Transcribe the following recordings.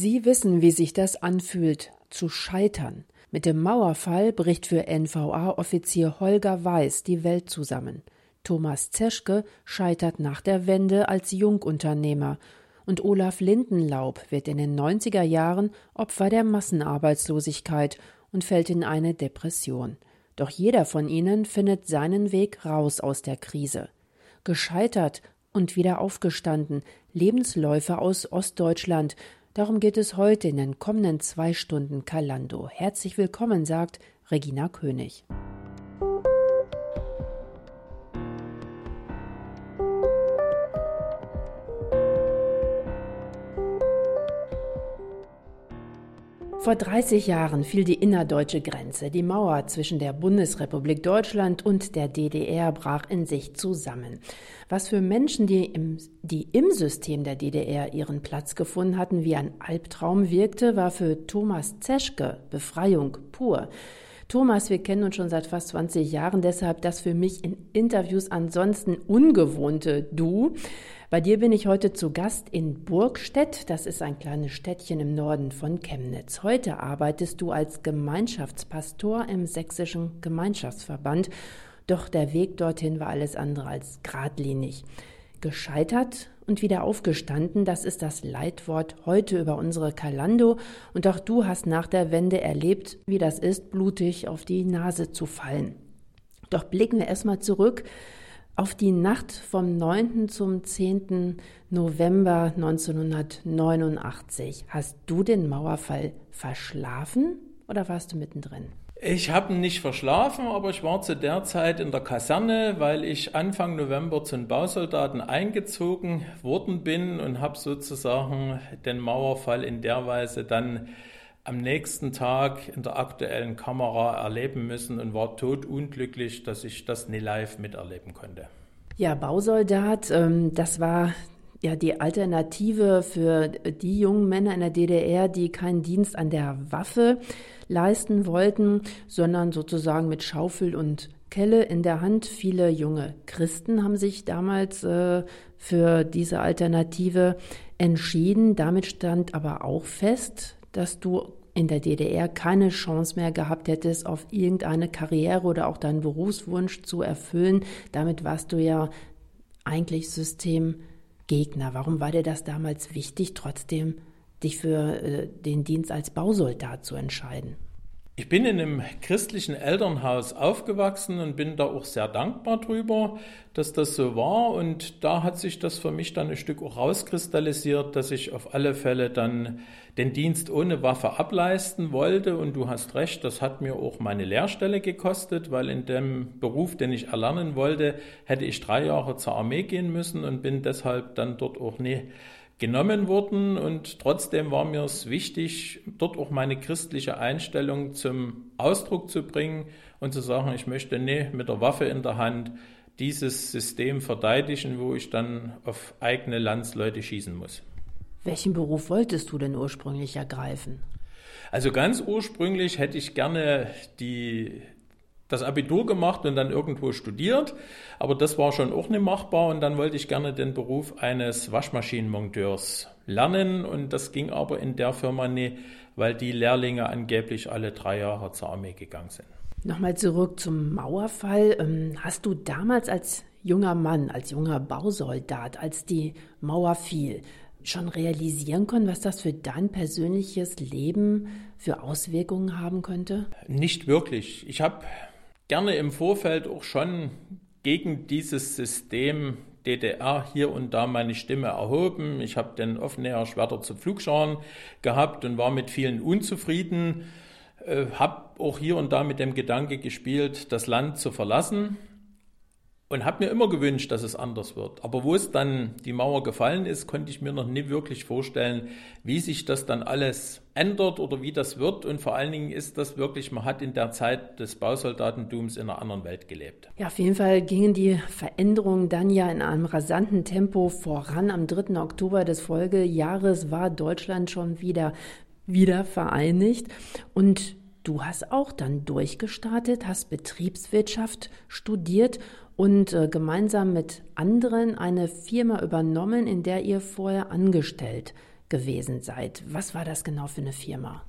Sie wissen, wie sich das anfühlt, zu scheitern. Mit dem Mauerfall bricht für NVA-Offizier Holger Weiß die Welt zusammen. Thomas Zeschke scheitert nach der Wende als Jungunternehmer und Olaf Lindenlaub wird in den 90er Jahren Opfer der Massenarbeitslosigkeit und fällt in eine Depression. Doch jeder von ihnen findet seinen Weg raus aus der Krise. Gescheitert und wieder aufgestanden, Lebensläufe aus Ostdeutschland, Darum geht es heute in den kommenden zwei Stunden Kalando. Herzlich willkommen, sagt Regina König. Vor 30 Jahren fiel die innerdeutsche Grenze. Die Mauer zwischen der Bundesrepublik Deutschland und der DDR brach in sich zusammen. Was für Menschen, die im, die im System der DDR ihren Platz gefunden hatten, wie ein Albtraum wirkte, war für Thomas Zeschke Befreiung pur. Thomas, wir kennen uns schon seit fast 20 Jahren, deshalb das für mich in Interviews ansonsten ungewohnte Du. Bei dir bin ich heute zu Gast in Burgstedt. Das ist ein kleines Städtchen im Norden von Chemnitz. Heute arbeitest du als Gemeinschaftspastor im Sächsischen Gemeinschaftsverband. Doch der Weg dorthin war alles andere als geradlinig. Gescheitert und wieder aufgestanden, das ist das Leitwort heute über unsere Kalando. Und auch du hast nach der Wende erlebt, wie das ist, blutig auf die Nase zu fallen. Doch blicken wir erstmal zurück auf die Nacht vom 9. zum 10. November 1989. Hast du den Mauerfall verschlafen oder warst du mittendrin? Ich habe nicht verschlafen, aber ich war zu der Zeit in der Kaserne, weil ich Anfang November zu den Bausoldaten eingezogen worden bin und habe sozusagen den Mauerfall in der Weise dann am nächsten Tag in der aktuellen Kamera erleben müssen und war totunglücklich, dass ich das nie live miterleben konnte. Ja, Bausoldat, ähm, das war ja die Alternative für die jungen Männer in der DDR, die keinen Dienst an der Waffe leisten wollten, sondern sozusagen mit Schaufel und Kelle in der Hand. Viele junge Christen haben sich damals äh, für diese Alternative entschieden. Damit stand aber auch fest, dass du in der DDR keine Chance mehr gehabt hättest, auf irgendeine Karriere oder auch deinen Berufswunsch zu erfüllen. Damit warst du ja eigentlich Systemgegner. Warum war dir das damals wichtig, trotzdem dich für äh, den Dienst als Bausoldat zu entscheiden? Ich bin in einem christlichen Elternhaus aufgewachsen und bin da auch sehr dankbar drüber, dass das so war. Und da hat sich das für mich dann ein Stück auch rauskristallisiert, dass ich auf alle Fälle dann den Dienst ohne Waffe ableisten wollte. Und du hast recht, das hat mir auch meine Lehrstelle gekostet, weil in dem Beruf, den ich erlernen wollte, hätte ich drei Jahre zur Armee gehen müssen und bin deshalb dann dort auch nie genommen worden und trotzdem war mir es wichtig, dort auch meine christliche Einstellung zum Ausdruck zu bringen und zu sagen, ich möchte nicht mit der Waffe in der Hand dieses System verteidigen, wo ich dann auf eigene Landsleute schießen muss. Welchen Beruf wolltest du denn ursprünglich ergreifen? Also ganz ursprünglich hätte ich gerne die das Abitur gemacht und dann irgendwo studiert, aber das war schon auch nicht machbar und dann wollte ich gerne den Beruf eines Waschmaschinenmonteurs lernen und das ging aber in der Firma nicht, weil die Lehrlinge angeblich alle drei Jahre zur Armee gegangen sind. Nochmal zurück zum Mauerfall. Ähm, hast du damals als junger Mann, als junger Bausoldat, als die Mauer fiel, schon realisieren können, was das für dein persönliches Leben für Auswirkungen haben könnte? Nicht wirklich. Ich habe gerne im Vorfeld auch schon gegen dieses System DDR hier und da meine Stimme erhoben. Ich habe den offener Schwerter zu Flugscharen gehabt und war mit vielen unzufrieden. Äh, habe auch hier und da mit dem Gedanke gespielt, das Land zu verlassen und habe mir immer gewünscht, dass es anders wird. Aber wo es dann die Mauer gefallen ist, konnte ich mir noch nie wirklich vorstellen, wie sich das dann alles ändert oder wie das wird. Und vor allen Dingen ist das wirklich, man hat in der Zeit des Bausoldatentums in einer anderen Welt gelebt. Ja, auf jeden Fall gingen die Veränderungen dann ja in einem rasanten Tempo voran. Am 3. Oktober des Folgejahres war Deutschland schon wieder wieder vereinigt und Du hast auch dann durchgestartet, hast Betriebswirtschaft studiert und äh, gemeinsam mit anderen eine Firma übernommen, in der ihr vorher angestellt gewesen seid. Was war das genau für eine Firma?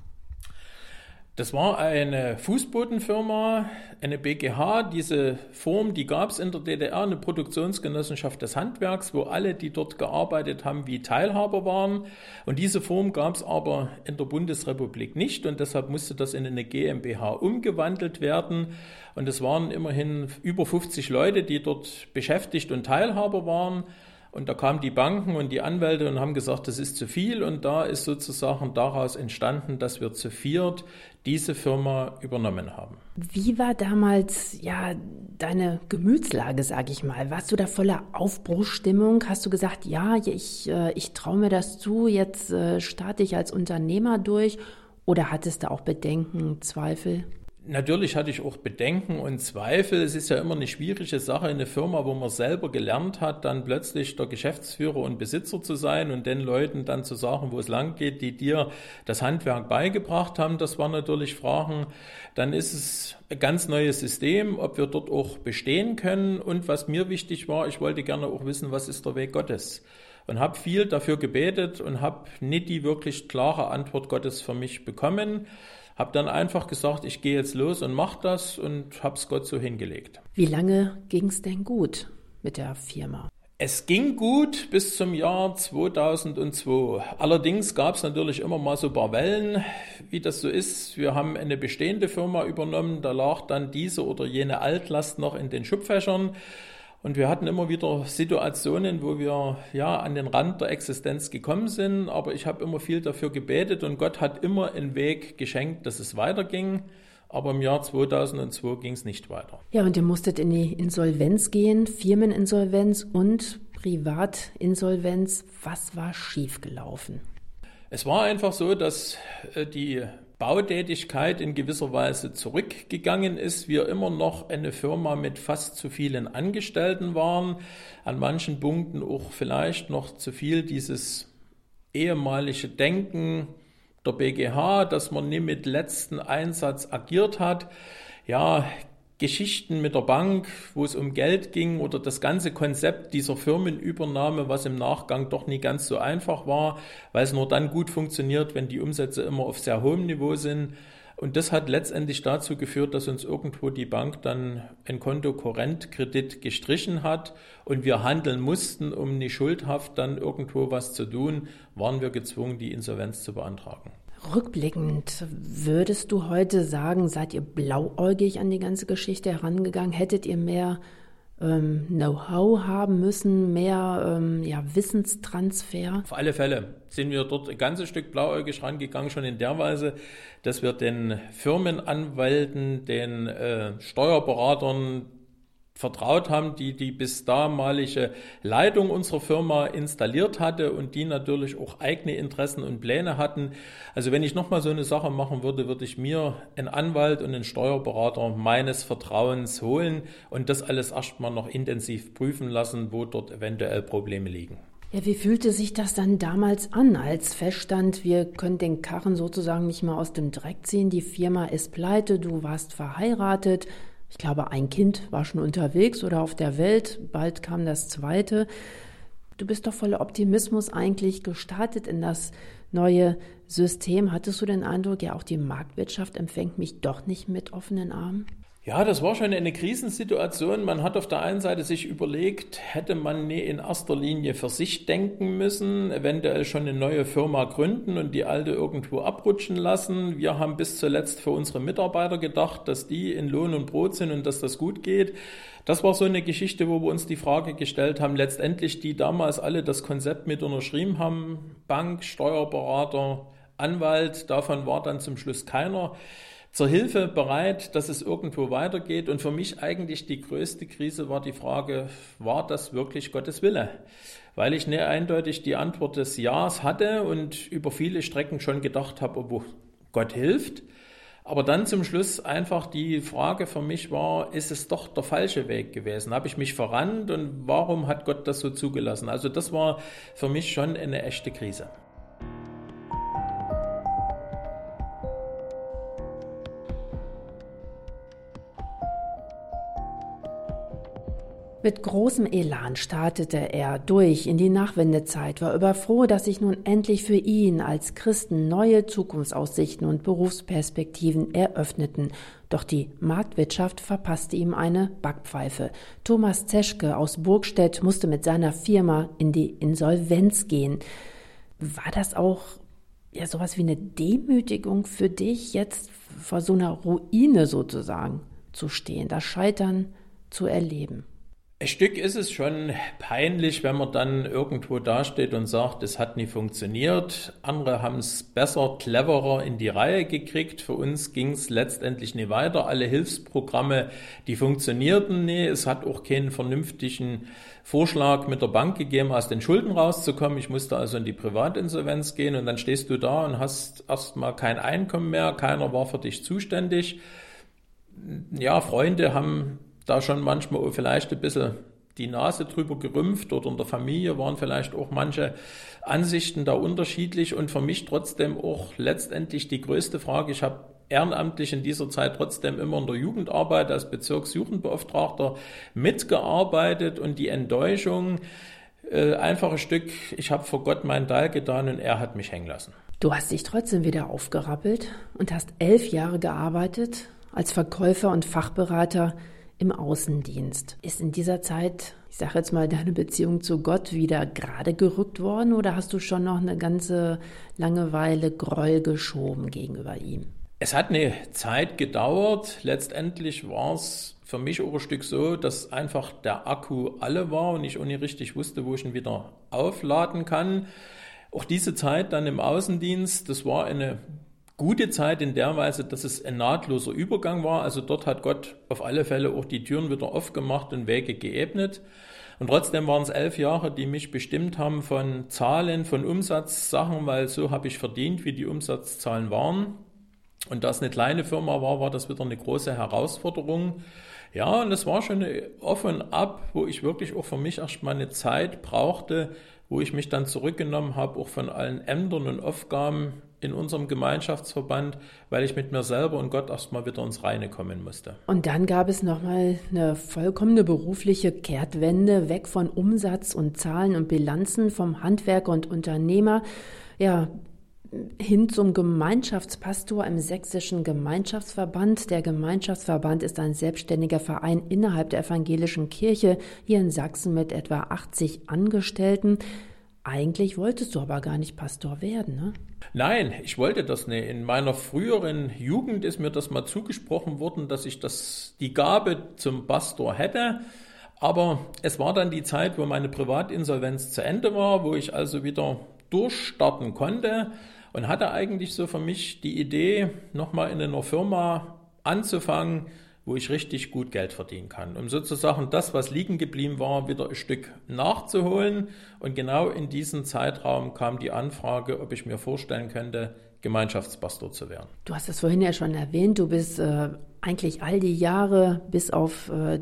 Das war eine Fußbodenfirma, eine BGH. Diese Form, die gab es in der DDR, eine Produktionsgenossenschaft des Handwerks, wo alle, die dort gearbeitet haben, wie Teilhaber waren. Und diese Form gab es aber in der Bundesrepublik nicht und deshalb musste das in eine GmbH umgewandelt werden. Und es waren immerhin über 50 Leute, die dort beschäftigt und Teilhaber waren. Und da kamen die Banken und die Anwälte und haben gesagt, das ist zu viel. Und da ist sozusagen daraus entstanden, dass wir zu viert diese Firma übernommen haben. Wie war damals ja deine Gemütslage, sage ich mal? Warst du da voller Aufbruchsstimmung? Hast du gesagt, ja, ich, äh, ich traue mir das zu, jetzt äh, starte ich als Unternehmer durch? Oder hattest du auch Bedenken, Zweifel? Natürlich hatte ich auch Bedenken und Zweifel. Es ist ja immer eine schwierige Sache, in einer Firma, wo man selber gelernt hat, dann plötzlich der Geschäftsführer und Besitzer zu sein und den Leuten dann zu sagen, wo es lang geht, die dir das Handwerk beigebracht haben. Das waren natürlich Fragen. Dann ist es ein ganz neues System, ob wir dort auch bestehen können. Und was mir wichtig war, ich wollte gerne auch wissen, was ist der Weg Gottes und habe viel dafür gebetet und habe nicht die wirklich klare Antwort Gottes für mich bekommen. Habe dann einfach gesagt, ich gehe jetzt los und mache das und habe es Gott so hingelegt. Wie lange ging es denn gut mit der Firma? Es ging gut bis zum Jahr 2002. Allerdings gab es natürlich immer mal so ein paar Wellen, wie das so ist. Wir haben eine bestehende Firma übernommen, da lag dann diese oder jene Altlast noch in den Schubfächern. Und wir hatten immer wieder Situationen, wo wir ja an den Rand der Existenz gekommen sind, aber ich habe immer viel dafür gebetet und Gott hat immer einen Weg geschenkt, dass es weiterging. Aber im Jahr 2002 ging es nicht weiter. Ja, und ihr musstet in die Insolvenz gehen, Firmeninsolvenz und Privatinsolvenz. Was war schiefgelaufen? Es war einfach so, dass äh, die Bautätigkeit in gewisser Weise zurückgegangen ist, wir immer noch eine Firma mit fast zu vielen Angestellten waren, an manchen Punkten auch vielleicht noch zu viel dieses ehemalige Denken der BGH, dass man nie mit letzten Einsatz agiert hat. Ja, Geschichten mit der Bank, wo es um Geld ging oder das ganze Konzept dieser Firmenübernahme, was im Nachgang doch nie ganz so einfach war, weil es nur dann gut funktioniert, wenn die Umsätze immer auf sehr hohem Niveau sind. Und das hat letztendlich dazu geführt, dass uns irgendwo die Bank dann ein Kontokorrentkredit gestrichen hat und wir handeln mussten, um nicht schuldhaft dann irgendwo was zu tun, waren wir gezwungen, die Insolvenz zu beantragen. Rückblickend, würdest du heute sagen, seid ihr blauäugig an die ganze Geschichte herangegangen? Hättet ihr mehr ähm, Know-how haben müssen, mehr ähm, ja, Wissenstransfer? Auf alle Fälle sind wir dort ein ganzes Stück blauäugig rangegangen, schon in der Weise, dass wir den Firmenanwälten, den äh, Steuerberatern, vertraut haben, die die bis damalige Leitung unserer Firma installiert hatte und die natürlich auch eigene Interessen und Pläne hatten. Also wenn ich nochmal so eine Sache machen würde, würde ich mir einen Anwalt und einen Steuerberater meines Vertrauens holen und das alles erstmal noch intensiv prüfen lassen, wo dort eventuell Probleme liegen. Ja, wie fühlte sich das dann damals an, als feststand, wir können den Karren sozusagen nicht mehr aus dem Dreck ziehen, die Firma ist pleite, du warst verheiratet, ich glaube, ein Kind war schon unterwegs oder auf der Welt, bald kam das zweite. Du bist doch voller Optimismus eigentlich gestartet in das neue System. Hattest du den Eindruck, ja, auch die Marktwirtschaft empfängt mich doch nicht mit offenen Armen? Ja, das war schon eine Krisensituation. Man hat auf der einen Seite sich überlegt, hätte man nie in erster Linie für sich denken müssen, eventuell schon eine neue Firma gründen und die alte irgendwo abrutschen lassen. Wir haben bis zuletzt für unsere Mitarbeiter gedacht, dass die in Lohn und Brot sind und dass das gut geht. Das war so eine Geschichte, wo wir uns die Frage gestellt haben, letztendlich die damals alle das Konzept mit unterschrieben haben, Bank, Steuerberater, Anwalt, davon war dann zum Schluss keiner zur Hilfe bereit, dass es irgendwo weitergeht. Und für mich eigentlich die größte Krise war die Frage, war das wirklich Gottes Wille? Weil ich nicht eindeutig die Antwort des Ja's hatte und über viele Strecken schon gedacht habe, ob Gott hilft. Aber dann zum Schluss einfach die Frage für mich war, ist es doch der falsche Weg gewesen? Habe ich mich verrannt und warum hat Gott das so zugelassen? Also das war für mich schon eine echte Krise. Mit großem Elan startete er durch in die Nachwendezeit, war überfroh, dass sich nun endlich für ihn als Christen neue Zukunftsaussichten und Berufsperspektiven eröffneten. Doch die Marktwirtschaft verpasste ihm eine Backpfeife. Thomas Zeschke aus Burgstedt musste mit seiner Firma in die Insolvenz gehen. War das auch ja sowas wie eine Demütigung für dich, jetzt vor so einer Ruine sozusagen zu stehen, das Scheitern zu erleben? Ein Stück ist es schon peinlich, wenn man dann irgendwo dasteht und sagt, es hat nie funktioniert. Andere haben es besser, cleverer in die Reihe gekriegt. Für uns ging es letztendlich nie weiter. Alle Hilfsprogramme, die funktionierten nie. Es hat auch keinen vernünftigen Vorschlag mit der Bank gegeben, aus den Schulden rauszukommen. Ich musste also in die Privatinsolvenz gehen und dann stehst du da und hast erstmal kein Einkommen mehr. Keiner war für dich zuständig. Ja, Freunde haben da schon manchmal vielleicht ein bisschen die Nase drüber gerümpft oder in der Familie waren vielleicht auch manche Ansichten da unterschiedlich und für mich trotzdem auch letztendlich die größte Frage. Ich habe ehrenamtlich in dieser Zeit trotzdem immer in der Jugendarbeit als Bezirksjugendbeauftragter mitgearbeitet und die Enttäuschung, äh, einfach ein Stück, ich habe vor Gott meinen Teil getan und er hat mich hängen lassen. Du hast dich trotzdem wieder aufgerappelt und hast elf Jahre gearbeitet als Verkäufer und Fachberater im Außendienst. Ist in dieser Zeit, ich sage jetzt mal, deine Beziehung zu Gott wieder gerade gerückt worden oder hast du schon noch eine ganze Langeweile Groll geschoben gegenüber ihm? Es hat eine Zeit gedauert. Letztendlich war es für mich auch ein Stück so, dass einfach der Akku alle war und ich nicht richtig wusste, wo ich ihn wieder aufladen kann. Auch diese Zeit dann im Außendienst, das war eine gute Zeit in der Weise, dass es ein nahtloser Übergang war. Also dort hat Gott auf alle Fälle auch die Türen wieder aufgemacht und Wege geebnet. Und trotzdem waren es elf Jahre, die mich bestimmt haben von Zahlen, von Umsatzsachen, weil so habe ich verdient, wie die Umsatzzahlen waren. Und da es eine kleine Firma war, war das wieder eine große Herausforderung. Ja, und es war schon auf und ab, wo ich wirklich auch für mich erst mal eine Zeit brauchte, wo ich mich dann zurückgenommen habe, auch von allen Ämtern und Aufgaben in unserem Gemeinschaftsverband, weil ich mit mir selber und Gott erstmal wieder ins Reine kommen musste. Und dann gab es nochmal eine vollkommene berufliche Kehrtwende, weg von Umsatz und Zahlen und Bilanzen, vom Handwerker und Unternehmer, ja, hin zum Gemeinschaftspastor im sächsischen Gemeinschaftsverband. Der Gemeinschaftsverband ist ein selbstständiger Verein innerhalb der evangelischen Kirche hier in Sachsen mit etwa 80 Angestellten. Eigentlich wolltest du aber gar nicht Pastor werden, ne? Nein, ich wollte das nicht. In meiner früheren Jugend ist mir das mal zugesprochen worden, dass ich das, die Gabe zum Pastor hätte. Aber es war dann die Zeit, wo meine Privatinsolvenz zu Ende war, wo ich also wieder durchstarten konnte und hatte eigentlich so für mich die Idee, nochmal in einer Firma anzufangen, wo ich richtig gut Geld verdienen kann, um sozusagen das, was liegen geblieben war, wieder ein Stück nachzuholen. Und genau in diesem Zeitraum kam die Anfrage, ob ich mir vorstellen könnte, Gemeinschaftspastor zu werden. Du hast es vorhin ja schon erwähnt, du bist äh, eigentlich all die Jahre bis auf äh,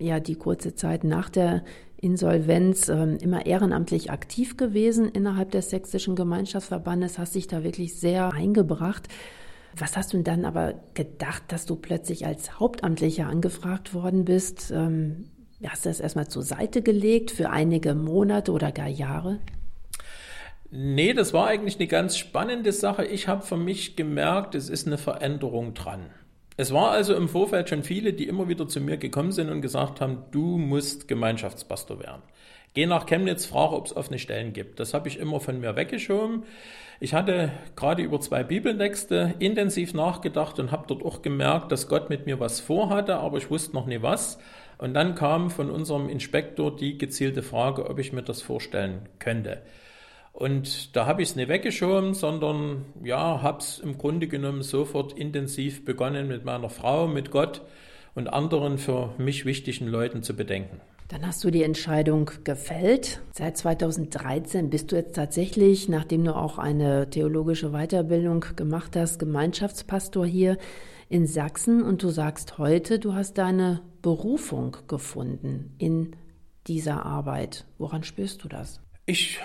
ja die kurze Zeit nach der Insolvenz äh, immer ehrenamtlich aktiv gewesen innerhalb des sächsischen Gemeinschaftsverbandes, hast dich da wirklich sehr eingebracht. Was hast du dann aber gedacht, dass du plötzlich als Hauptamtlicher angefragt worden bist? Ähm, hast du das erstmal zur Seite gelegt für einige Monate oder gar Jahre? Nee, das war eigentlich eine ganz spannende Sache. Ich habe für mich gemerkt, es ist eine Veränderung dran. Es war also im Vorfeld schon viele, die immer wieder zu mir gekommen sind und gesagt haben, du musst Gemeinschaftspastor werden. Geh nach Chemnitz, frage, ob es offene Stellen gibt. Das habe ich immer von mir weggeschoben. Ich hatte gerade über zwei Bibeltexte intensiv nachgedacht und habe dort auch gemerkt, dass Gott mit mir was vorhatte, aber ich wusste noch nie was. Und dann kam von unserem Inspektor die gezielte Frage, ob ich mir das vorstellen könnte. Und da habe ich es nicht weggeschoben, sondern ja, habe es im Grunde genommen sofort intensiv begonnen mit meiner Frau, mit Gott und anderen für mich wichtigen Leuten zu bedenken. Dann hast du die Entscheidung gefällt. Seit 2013 bist du jetzt tatsächlich, nachdem du auch eine theologische Weiterbildung gemacht hast, Gemeinschaftspastor hier in Sachsen. Und du sagst heute, du hast deine Berufung gefunden in dieser Arbeit. Woran spürst du das? Ich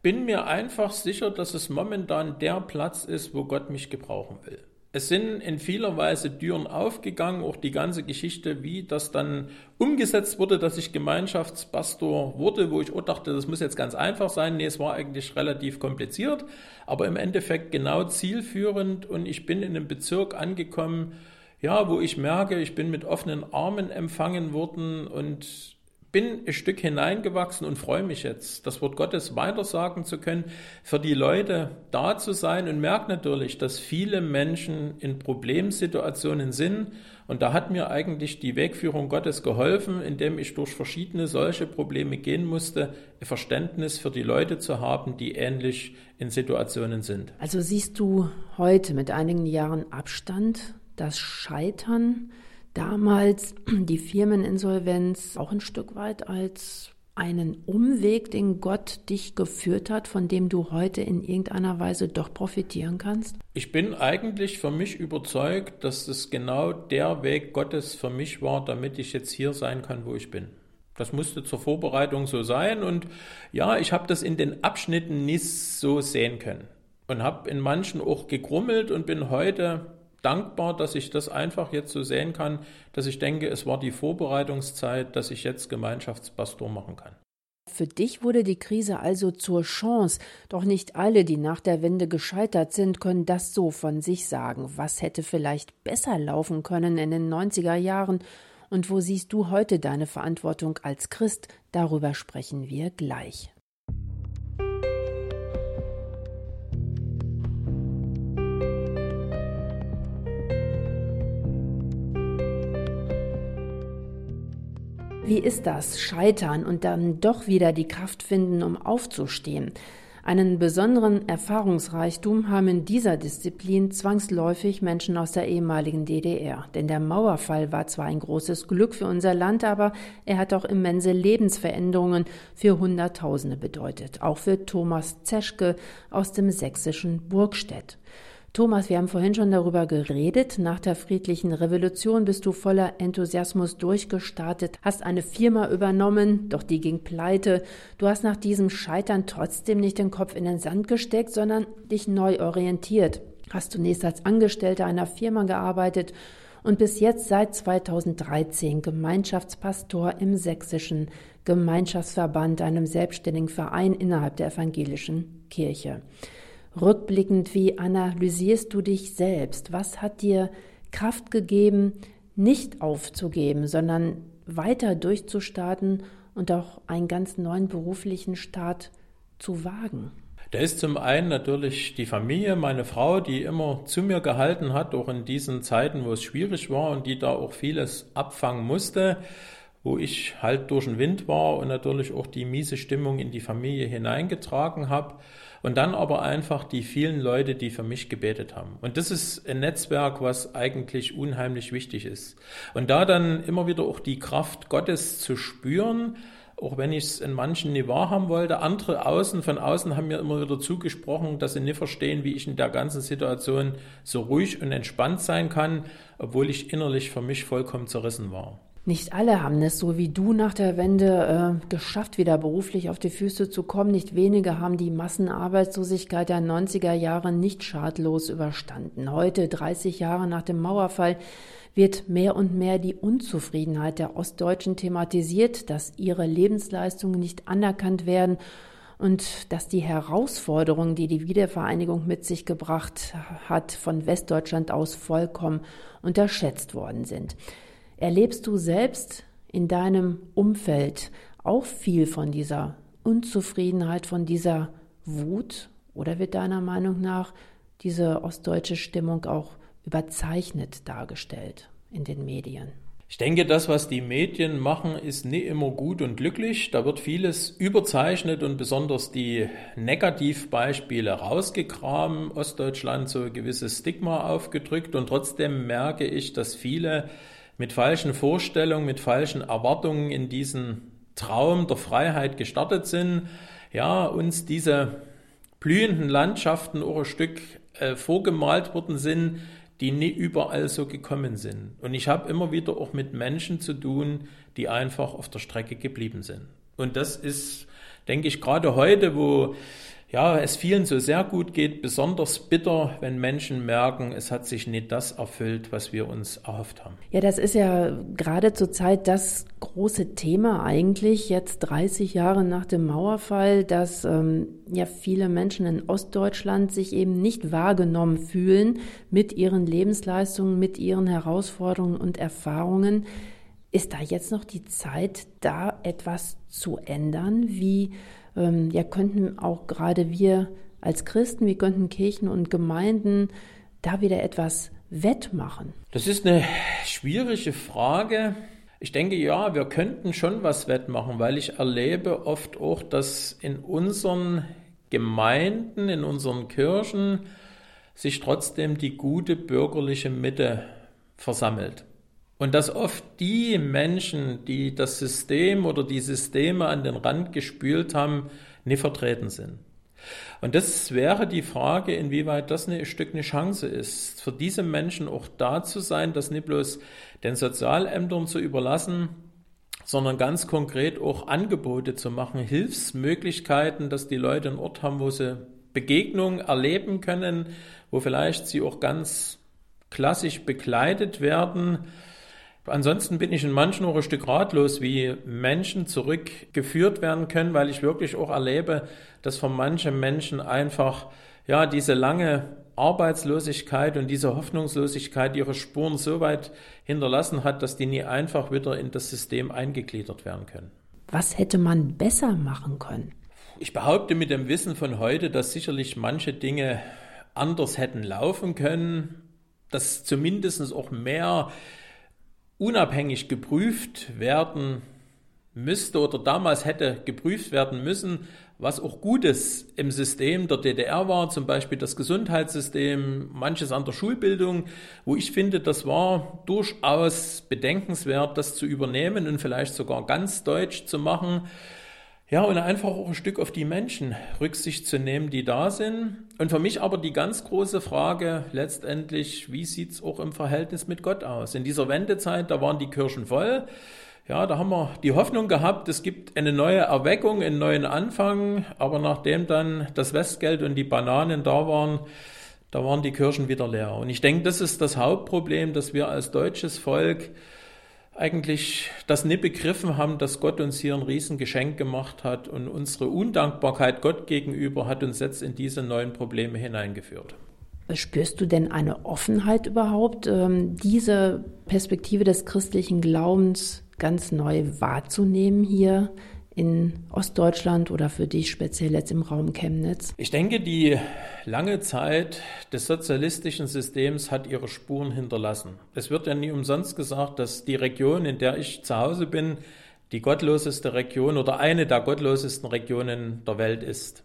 bin mir einfach sicher, dass es momentan der Platz ist, wo Gott mich gebrauchen will. Es sind in vieler Weise Türen aufgegangen, auch die ganze Geschichte, wie das dann umgesetzt wurde, dass ich Gemeinschaftspastor wurde, wo ich auch dachte, das muss jetzt ganz einfach sein. Nee, es war eigentlich relativ kompliziert, aber im Endeffekt genau zielführend und ich bin in einem Bezirk angekommen, ja, wo ich merke, ich bin mit offenen Armen empfangen worden und bin ein Stück hineingewachsen und freue mich jetzt, das Wort Gottes weitersagen zu können, für die Leute da zu sein und merke natürlich, dass viele Menschen in Problemsituationen sind. Und da hat mir eigentlich die Wegführung Gottes geholfen, indem ich durch verschiedene solche Probleme gehen musste, Verständnis für die Leute zu haben, die ähnlich in Situationen sind. Also siehst du heute mit einigen Jahren Abstand das Scheitern damals die Firmeninsolvenz auch ein Stück weit als einen Umweg, den Gott dich geführt hat, von dem du heute in irgendeiner Weise doch profitieren kannst? Ich bin eigentlich für mich überzeugt, dass es genau der Weg Gottes für mich war, damit ich jetzt hier sein kann, wo ich bin. Das musste zur Vorbereitung so sein und ja, ich habe das in den Abschnitten nicht so sehen können und habe in manchen auch gegrummelt und bin heute dankbar, dass ich das einfach jetzt so sehen kann, dass ich denke, es war die Vorbereitungszeit, dass ich jetzt Gemeinschaftspastor machen kann. Für dich wurde die Krise also zur Chance. Doch nicht alle, die nach der Wende gescheitert sind, können das so von sich sagen. Was hätte vielleicht besser laufen können in den 90er Jahren? Und wo siehst du heute deine Verantwortung als Christ? Darüber sprechen wir gleich. Wie ist das? Scheitern und dann doch wieder die Kraft finden, um aufzustehen. Einen besonderen Erfahrungsreichtum haben in dieser Disziplin zwangsläufig Menschen aus der ehemaligen DDR. Denn der Mauerfall war zwar ein großes Glück für unser Land, aber er hat auch immense Lebensveränderungen für Hunderttausende bedeutet. Auch für Thomas Zeschke aus dem sächsischen Burgstedt. Thomas, wir haben vorhin schon darüber geredet. Nach der friedlichen Revolution bist du voller Enthusiasmus durchgestartet, hast eine Firma übernommen, doch die ging pleite. Du hast nach diesem Scheitern trotzdem nicht den Kopf in den Sand gesteckt, sondern dich neu orientiert. Hast zunächst als Angestellter einer Firma gearbeitet und bis jetzt seit 2013 Gemeinschaftspastor im sächsischen Gemeinschaftsverband, einem selbstständigen Verein innerhalb der evangelischen Kirche. Rückblickend, wie analysierst du dich selbst? Was hat dir Kraft gegeben, nicht aufzugeben, sondern weiter durchzustarten und auch einen ganz neuen beruflichen Start zu wagen? Da ist zum einen natürlich die Familie, meine Frau, die immer zu mir gehalten hat, auch in diesen Zeiten, wo es schwierig war und die da auch vieles abfangen musste, wo ich halt durch den Wind war und natürlich auch die miese Stimmung in die Familie hineingetragen habe. Und dann aber einfach die vielen Leute, die für mich gebetet haben. Und das ist ein Netzwerk, was eigentlich unheimlich wichtig ist. Und da dann immer wieder auch die Kraft Gottes zu spüren, auch wenn ich es in manchen nie wahrhaben wollte. Andere außen, von außen haben mir immer wieder zugesprochen, dass sie nicht verstehen, wie ich in der ganzen Situation so ruhig und entspannt sein kann, obwohl ich innerlich für mich vollkommen zerrissen war. Nicht alle haben es so wie du nach der Wende äh, geschafft, wieder beruflich auf die Füße zu kommen. Nicht wenige haben die Massenarbeitslosigkeit der 90er Jahre nicht schadlos überstanden. Heute, 30 Jahre nach dem Mauerfall, wird mehr und mehr die Unzufriedenheit der Ostdeutschen thematisiert, dass ihre Lebensleistungen nicht anerkannt werden und dass die Herausforderungen, die die Wiedervereinigung mit sich gebracht hat, von Westdeutschland aus vollkommen unterschätzt worden sind. Erlebst du selbst in deinem Umfeld auch viel von dieser Unzufriedenheit, von dieser Wut? Oder wird deiner Meinung nach diese ostdeutsche Stimmung auch überzeichnet dargestellt in den Medien? Ich denke, das, was die Medien machen, ist nicht immer gut und glücklich. Da wird vieles überzeichnet und besonders die Negativbeispiele rausgegraben. Ostdeutschland so ein gewisses Stigma aufgedrückt und trotzdem merke ich, dass viele mit falschen Vorstellungen, mit falschen Erwartungen in diesen Traum der Freiheit gestartet sind, ja, uns diese blühenden Landschaften auch ein Stück äh, vorgemalt worden sind, die nie überall so gekommen sind. Und ich habe immer wieder auch mit Menschen zu tun, die einfach auf der Strecke geblieben sind. Und das ist, denke ich, gerade heute, wo ja, es vielen so sehr gut geht, besonders bitter, wenn Menschen merken, es hat sich nicht das erfüllt, was wir uns erhofft haben. Ja, das ist ja gerade zur Zeit das große Thema eigentlich, jetzt 30 Jahre nach dem Mauerfall, dass ähm, ja viele Menschen in Ostdeutschland sich eben nicht wahrgenommen fühlen mit ihren Lebensleistungen, mit ihren Herausforderungen und Erfahrungen. Ist da jetzt noch die Zeit, da etwas zu ändern? Wie ähm, ja, könnten auch gerade wir als Christen, wie könnten Kirchen und Gemeinden da wieder etwas wettmachen? Das ist eine schwierige Frage. Ich denke, ja, wir könnten schon was wettmachen, weil ich erlebe oft auch, dass in unseren Gemeinden, in unseren Kirchen sich trotzdem die gute bürgerliche Mitte versammelt. Und dass oft die Menschen, die das System oder die Systeme an den Rand gespült haben, nicht vertreten sind. Und das wäre die Frage, inwieweit das ein Stück eine Chance ist, für diese Menschen auch da zu sein, das nicht bloß den Sozialämtern zu überlassen, sondern ganz konkret auch Angebote zu machen, Hilfsmöglichkeiten, dass die Leute einen Ort haben, wo sie Begegnungen erleben können, wo vielleicht sie auch ganz klassisch begleitet werden Ansonsten bin ich in manchen auch ein Stück ratlos, wie Menschen zurückgeführt werden können, weil ich wirklich auch erlebe, dass von manchen Menschen einfach ja diese lange Arbeitslosigkeit und diese Hoffnungslosigkeit ihre Spuren so weit hinterlassen hat, dass die nie einfach wieder in das System eingegliedert werden können. Was hätte man besser machen können? Ich behaupte mit dem Wissen von heute, dass sicherlich manche Dinge anders hätten laufen können, dass zumindest auch mehr unabhängig geprüft werden müsste oder damals hätte geprüft werden müssen, was auch Gutes im System der DDR war, zum Beispiel das Gesundheitssystem, manches an der Schulbildung, wo ich finde, das war durchaus bedenkenswert, das zu übernehmen und vielleicht sogar ganz deutsch zu machen. Ja, und einfach auch ein Stück auf die Menschen Rücksicht zu nehmen, die da sind. Und für mich aber die ganz große Frage letztendlich, wie sieht's auch im Verhältnis mit Gott aus? In dieser Wendezeit, da waren die Kirchen voll. Ja, da haben wir die Hoffnung gehabt, es gibt eine neue Erweckung, einen neuen Anfang. Aber nachdem dann das Westgeld und die Bananen da waren, da waren die Kirchen wieder leer. Und ich denke, das ist das Hauptproblem, dass wir als deutsches Volk eigentlich das nicht begriffen haben, dass Gott uns hier ein Riesengeschenk gemacht hat und unsere Undankbarkeit Gott gegenüber hat uns jetzt in diese neuen Probleme hineingeführt. Spürst du denn eine Offenheit überhaupt, ähm, diese Perspektive des christlichen Glaubens ganz neu wahrzunehmen hier in Ostdeutschland oder für dich speziell jetzt im Raum Chemnitz? Ich denke, die lange Zeit des sozialistischen Systems hat ihre Spuren hinterlassen. Es wird ja nie umsonst gesagt, dass die Region, in der ich zu Hause bin, die gottloseste Region oder eine der gottlosesten Regionen der Welt ist.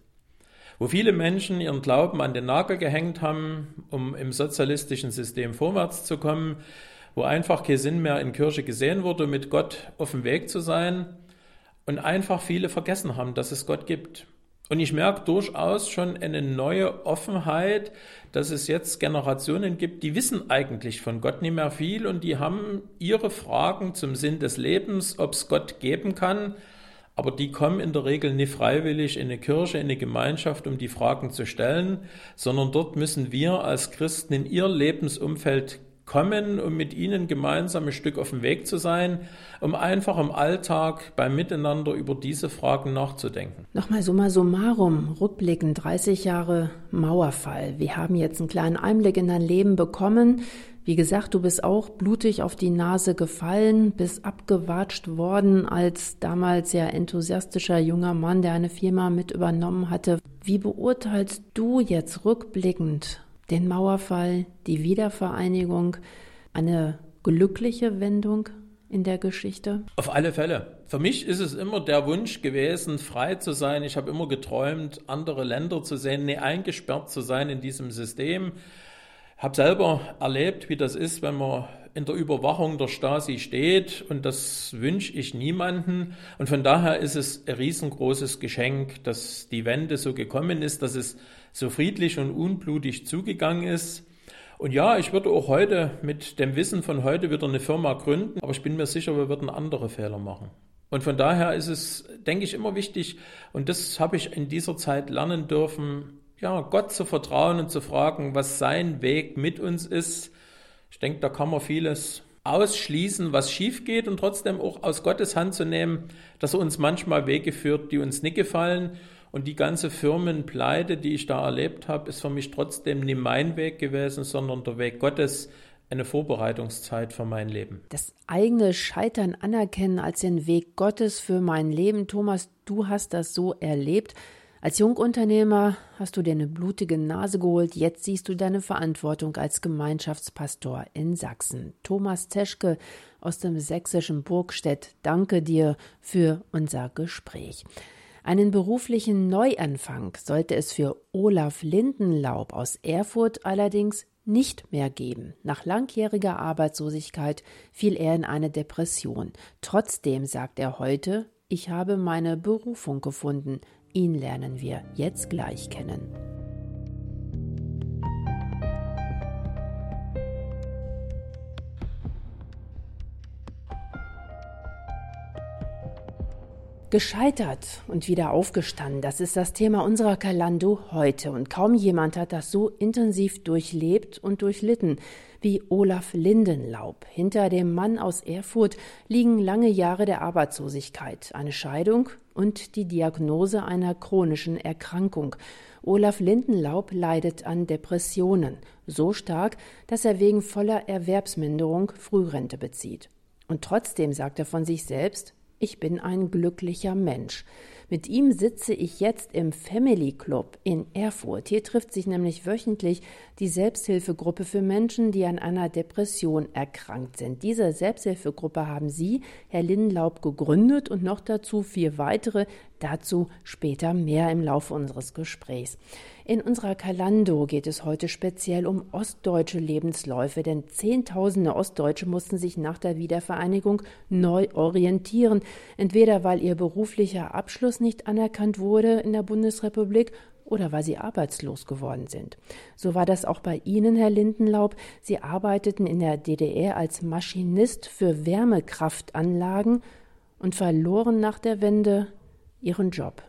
Wo viele Menschen ihren Glauben an den Nagel gehängt haben, um im sozialistischen System vorwärts zu kommen, wo einfach kein Sinn mehr in Kirche gesehen wurde, mit Gott auf dem Weg zu sein, und einfach viele vergessen haben, dass es Gott gibt. Und ich merke durchaus schon eine neue Offenheit, dass es jetzt Generationen gibt, die wissen eigentlich von Gott nicht mehr viel und die haben ihre Fragen zum Sinn des Lebens, ob es Gott geben kann, aber die kommen in der Regel nicht freiwillig in eine Kirche, in eine Gemeinschaft, um die Fragen zu stellen, sondern dort müssen wir als Christen in ihr Lebensumfeld kommen, um mit ihnen gemeinsam ein Stück auf dem Weg zu sein, um einfach im Alltag beim Miteinander über diese Fragen nachzudenken. Nochmal summa summarum, rückblickend 30 Jahre Mauerfall. Wir haben jetzt einen kleinen Einblick in dein Leben bekommen. Wie gesagt, du bist auch blutig auf die Nase gefallen, bist abgewatscht worden als damals sehr enthusiastischer junger Mann, der eine Firma mit übernommen hatte. Wie beurteilst du jetzt rückblickend den Mauerfall, die Wiedervereinigung, eine glückliche Wendung in der Geschichte? Auf alle Fälle. Für mich ist es immer der Wunsch gewesen, frei zu sein. Ich habe immer geträumt, andere Länder zu sehen, nie eingesperrt zu sein in diesem System. Habe selber erlebt, wie das ist, wenn man in der Überwachung der Stasi steht und das wünsche ich niemanden. Und von daher ist es ein riesengroßes Geschenk, dass die Wende so gekommen ist, dass es so friedlich und unblutig zugegangen ist. Und ja, ich würde auch heute mit dem Wissen von heute wieder eine Firma gründen, aber ich bin mir sicher, wir würden andere Fehler machen. Und von daher ist es, denke ich, immer wichtig, und das habe ich in dieser Zeit lernen dürfen, ja, Gott zu vertrauen und zu fragen, was sein Weg mit uns ist. Ich denke, da kann man vieles ausschließen, was schief geht und trotzdem auch aus Gottes Hand zu nehmen, dass er uns manchmal Wege führt, die uns nicht gefallen. Und die ganze Firmenpleite, die ich da erlebt habe, ist für mich trotzdem nicht mein Weg gewesen, sondern der Weg Gottes, eine Vorbereitungszeit für mein Leben. Das eigene Scheitern anerkennen als den Weg Gottes für mein Leben. Thomas, du hast das so erlebt. Als Jungunternehmer hast du dir eine blutige Nase geholt. Jetzt siehst du deine Verantwortung als Gemeinschaftspastor in Sachsen. Thomas Teschke aus dem sächsischen Burgstedt, danke dir für unser Gespräch. Einen beruflichen Neuanfang sollte es für Olaf Lindenlaub aus Erfurt allerdings nicht mehr geben. Nach langjähriger Arbeitslosigkeit fiel er in eine Depression. Trotzdem sagt er heute, ich habe meine Berufung gefunden. Ihn lernen wir jetzt gleich kennen. Gescheitert und wieder aufgestanden, das ist das Thema unserer Kalando heute. Und kaum jemand hat das so intensiv durchlebt und durchlitten wie Olaf Lindenlaub. Hinter dem Mann aus Erfurt liegen lange Jahre der Arbeitslosigkeit, eine Scheidung und die Diagnose einer chronischen Erkrankung. Olaf Lindenlaub leidet an Depressionen, so stark, dass er wegen voller Erwerbsminderung Frührente bezieht. Und trotzdem sagt er von sich selbst, ich bin ein glücklicher Mensch. Mit ihm sitze ich jetzt im Family Club in Erfurt. Hier trifft sich nämlich wöchentlich die Selbsthilfegruppe für Menschen, die an einer Depression erkrankt sind. Diese Selbsthilfegruppe haben Sie, Herr Lindenlaub, gegründet und noch dazu vier weitere. Dazu später mehr im Laufe unseres Gesprächs. In unserer Kalando geht es heute speziell um ostdeutsche Lebensläufe, denn Zehntausende Ostdeutsche mussten sich nach der Wiedervereinigung neu orientieren, entweder weil ihr beruflicher Abschluss nicht anerkannt wurde in der Bundesrepublik oder weil sie arbeitslos geworden sind. So war das auch bei Ihnen, Herr Lindenlaub. Sie arbeiteten in der DDR als Maschinist für Wärmekraftanlagen und verloren nach der Wende Ihren Job.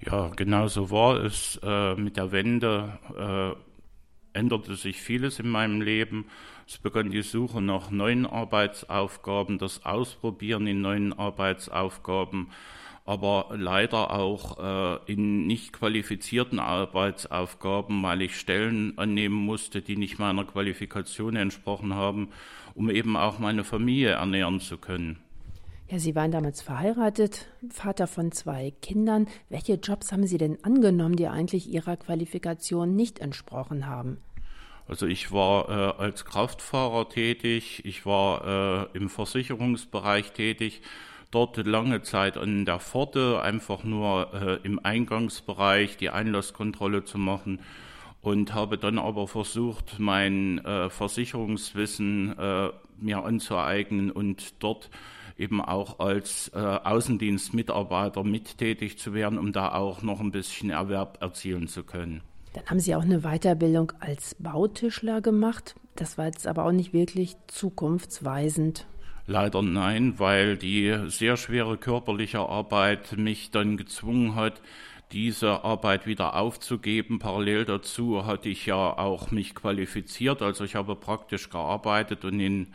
Ja, genau so war es. Äh, mit der Wende äh, änderte sich vieles in meinem Leben. Es begann die Suche nach neuen Arbeitsaufgaben, das Ausprobieren in neuen Arbeitsaufgaben, aber leider auch äh, in nicht qualifizierten Arbeitsaufgaben, weil ich Stellen annehmen musste, die nicht meiner Qualifikation entsprochen haben, um eben auch meine Familie ernähren zu können. Ja, Sie waren damals verheiratet, Vater von zwei Kindern. Welche Jobs haben Sie denn angenommen, die eigentlich Ihrer Qualifikation nicht entsprochen haben? Also ich war äh, als Kraftfahrer tätig, ich war äh, im Versicherungsbereich tätig, dort lange Zeit an der Pforte, einfach nur äh, im Eingangsbereich die Einlasskontrolle zu machen und habe dann aber versucht, mein äh, Versicherungswissen äh, mir anzueignen und dort eben auch als äh, Außendienstmitarbeiter mittätig zu werden, um da auch noch ein bisschen Erwerb erzielen zu können. Dann haben Sie auch eine Weiterbildung als Bautischler gemacht. Das war jetzt aber auch nicht wirklich zukunftsweisend. Leider nein, weil die sehr schwere körperliche Arbeit mich dann gezwungen hat, diese Arbeit wieder aufzugeben. Parallel dazu hatte ich ja auch mich qualifiziert, also ich habe praktisch gearbeitet und in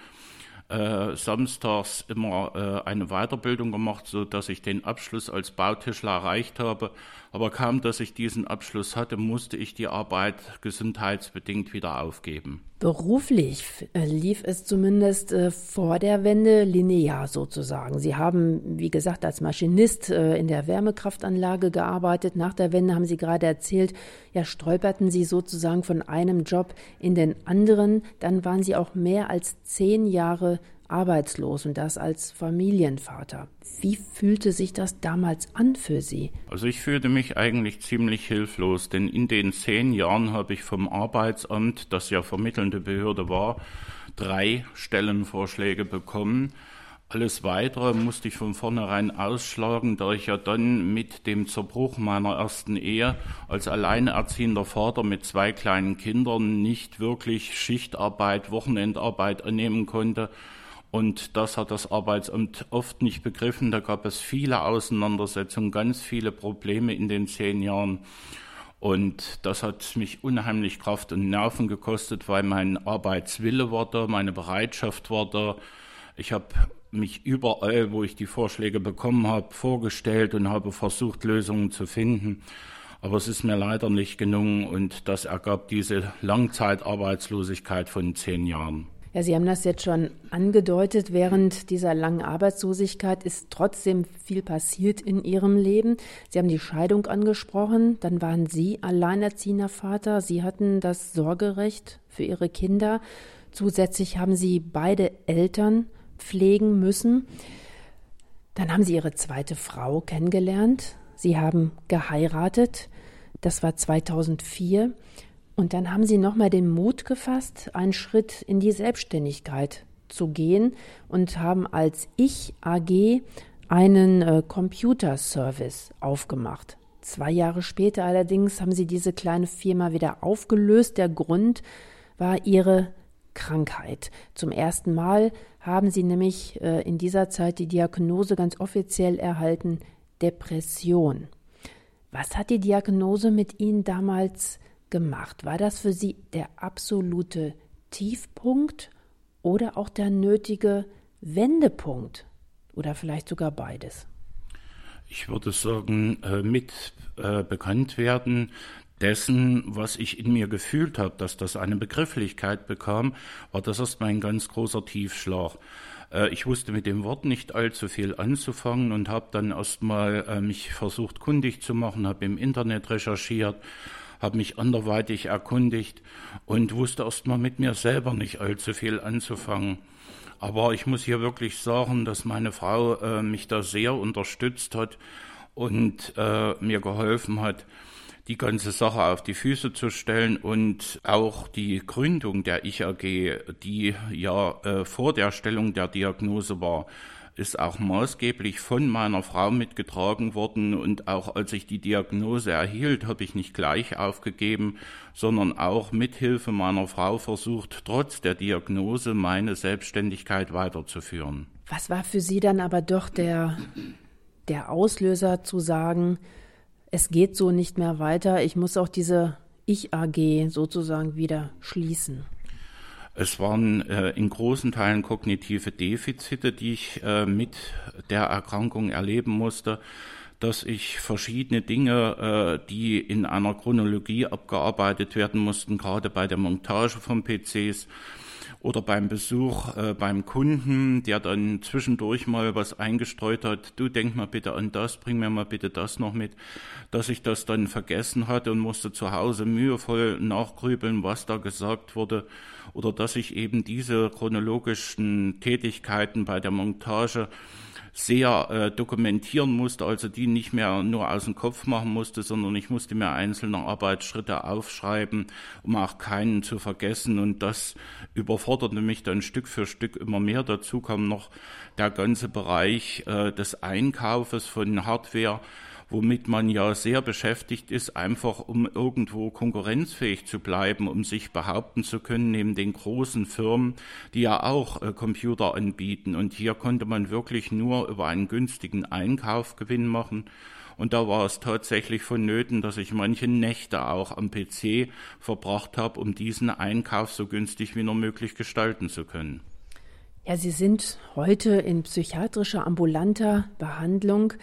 äh, samstags immer äh, eine Weiterbildung gemacht, so dass ich den Abschluss als Bautischler erreicht habe. Aber kaum, dass ich diesen Abschluss hatte, musste ich die Arbeit gesundheitsbedingt wieder aufgeben. Beruflich äh, lief es zumindest äh, vor der Wende linear sozusagen. Sie haben, wie gesagt, als Maschinist äh, in der Wärmekraftanlage gearbeitet. Nach der Wende haben Sie gerade erzählt, ja, stolperten Sie sozusagen von einem Job in den anderen. Dann waren Sie auch mehr als zehn Jahre arbeitslos und das als Familienvater. Wie fühlte sich das damals an für Sie? Also ich fühlte mich eigentlich ziemlich hilflos, denn in den zehn Jahren habe ich vom Arbeitsamt, das ja vermittelnde Behörde war, drei Stellenvorschläge bekommen. Alles Weitere musste ich von vornherein ausschlagen, da ich ja dann mit dem Zerbruch meiner ersten Ehe als alleinerziehender Vater mit zwei kleinen Kindern nicht wirklich Schichtarbeit, Wochenendarbeit annehmen konnte Und das hat das Arbeitsamt oft nicht begriffen. Da gab es viele Auseinandersetzungen, ganz viele Probleme in den zehn Jahren. Und das hat mich unheimlich Kraft und Nerven gekostet, weil mein Arbeitswille war da, meine Bereitschaft war da. Ich habe mich überall, wo ich die Vorschläge bekommen habe, vorgestellt und habe versucht, Lösungen zu finden. Aber es ist mir leider nicht gelungen und das ergab diese Langzeitarbeitslosigkeit von zehn Jahren. Ja, Sie haben das jetzt schon angedeutet. Während dieser langen Arbeitslosigkeit ist trotzdem viel passiert in Ihrem Leben. Sie haben die Scheidung angesprochen. Dann waren Sie alleinerziehender Vater. Sie hatten das Sorgerecht für Ihre Kinder. Zusätzlich haben Sie beide Eltern pflegen müssen. Dann haben Sie Ihre zweite Frau kennengelernt. Sie haben geheiratet. Das war 2004. Und dann haben Sie nochmal den Mut gefasst, einen Schritt in die Selbstständigkeit zu gehen und haben als Ich AG einen äh, Computerservice aufgemacht. Zwei Jahre später allerdings haben Sie diese kleine Firma wieder aufgelöst. Der Grund war Ihre Krankheit. Zum ersten Mal haben Sie nämlich äh, in dieser Zeit die Diagnose ganz offiziell erhalten, Depression. Was hat die Diagnose mit Ihnen damals gemacht? War das für Sie der absolute Tiefpunkt oder auch der nötige Wendepunkt oder vielleicht sogar beides? Ich würde sagen, äh, mit äh, bekannt werden dessen, was ich in mir gefühlt habe, dass das eine Begrifflichkeit bekam, war das erst mein ganz großer Tiefschlag. Äh, ich wusste mit dem Wort nicht allzu viel anzufangen und habe dann erstmal mich versucht kundig zu machen, habe im Internet recherchiert, habe mich anderweitig erkundigt und wusste erst mal mit mir selber nicht allzu viel anzufangen. Aber ich muss hier wirklich sagen, dass meine Frau äh, mich da sehr unterstützt hat und äh, mir geholfen hat, die ganze Sache auf die Füße zu stellen und auch die Gründung der Ich AG, die ja äh, vor der Stellung der Diagnose war, ist auch maßgeblich von meiner Frau mitgetragen worden. Und auch als ich die Diagnose erhielt, habe ich nicht gleich aufgegeben, sondern auch mit Hilfe meiner Frau versucht, trotz der Diagnose meine Selbstständigkeit weiterzuführen. Was war für Sie dann aber doch der, der Auslöser zu sagen, es geht so nicht mehr weiter, ich muss auch diese Ich-AG sozusagen wieder schließen? Es waren äh, in großen Teilen kognitive Defizite, die ich äh, mit der Erkrankung erleben musste, dass ich verschiedene Dinge, äh, die in einer Chronologie abgearbeitet werden mussten, gerade bei der Montage von PCs, oder beim Besuch äh, beim Kunden, der dann zwischendurch mal was eingestreut hat, du denk mal bitte an das, bring mir mal bitte das noch mit, dass ich das dann vergessen hatte und musste zu Hause mühevoll nachgrübeln, was da gesagt wurde, oder dass ich eben diese chronologischen Tätigkeiten bei der Montage sehr äh, dokumentieren musste, also die nicht mehr nur aus dem Kopf machen musste, sondern ich musste mir einzelne Arbeitsschritte aufschreiben, um auch keinen zu vergessen. Und das überforderte mich dann Stück für Stück immer mehr. Dazu kam noch der ganze Bereich äh, des Einkaufes von Hardware womit man ja sehr beschäftigt ist, einfach um irgendwo konkurrenzfähig zu bleiben, um sich behaupten zu können neben den großen Firmen, die ja auch äh, Computer anbieten. Und hier konnte man wirklich nur über einen günstigen Einkauf Gewinn machen. Und da war es tatsächlich vonnöten, dass ich manche Nächte auch am PC verbracht habe, um diesen Einkauf so günstig wie nur möglich gestalten zu können. Ja, Sie sind heute in psychiatrischer ambulanter Behandlung.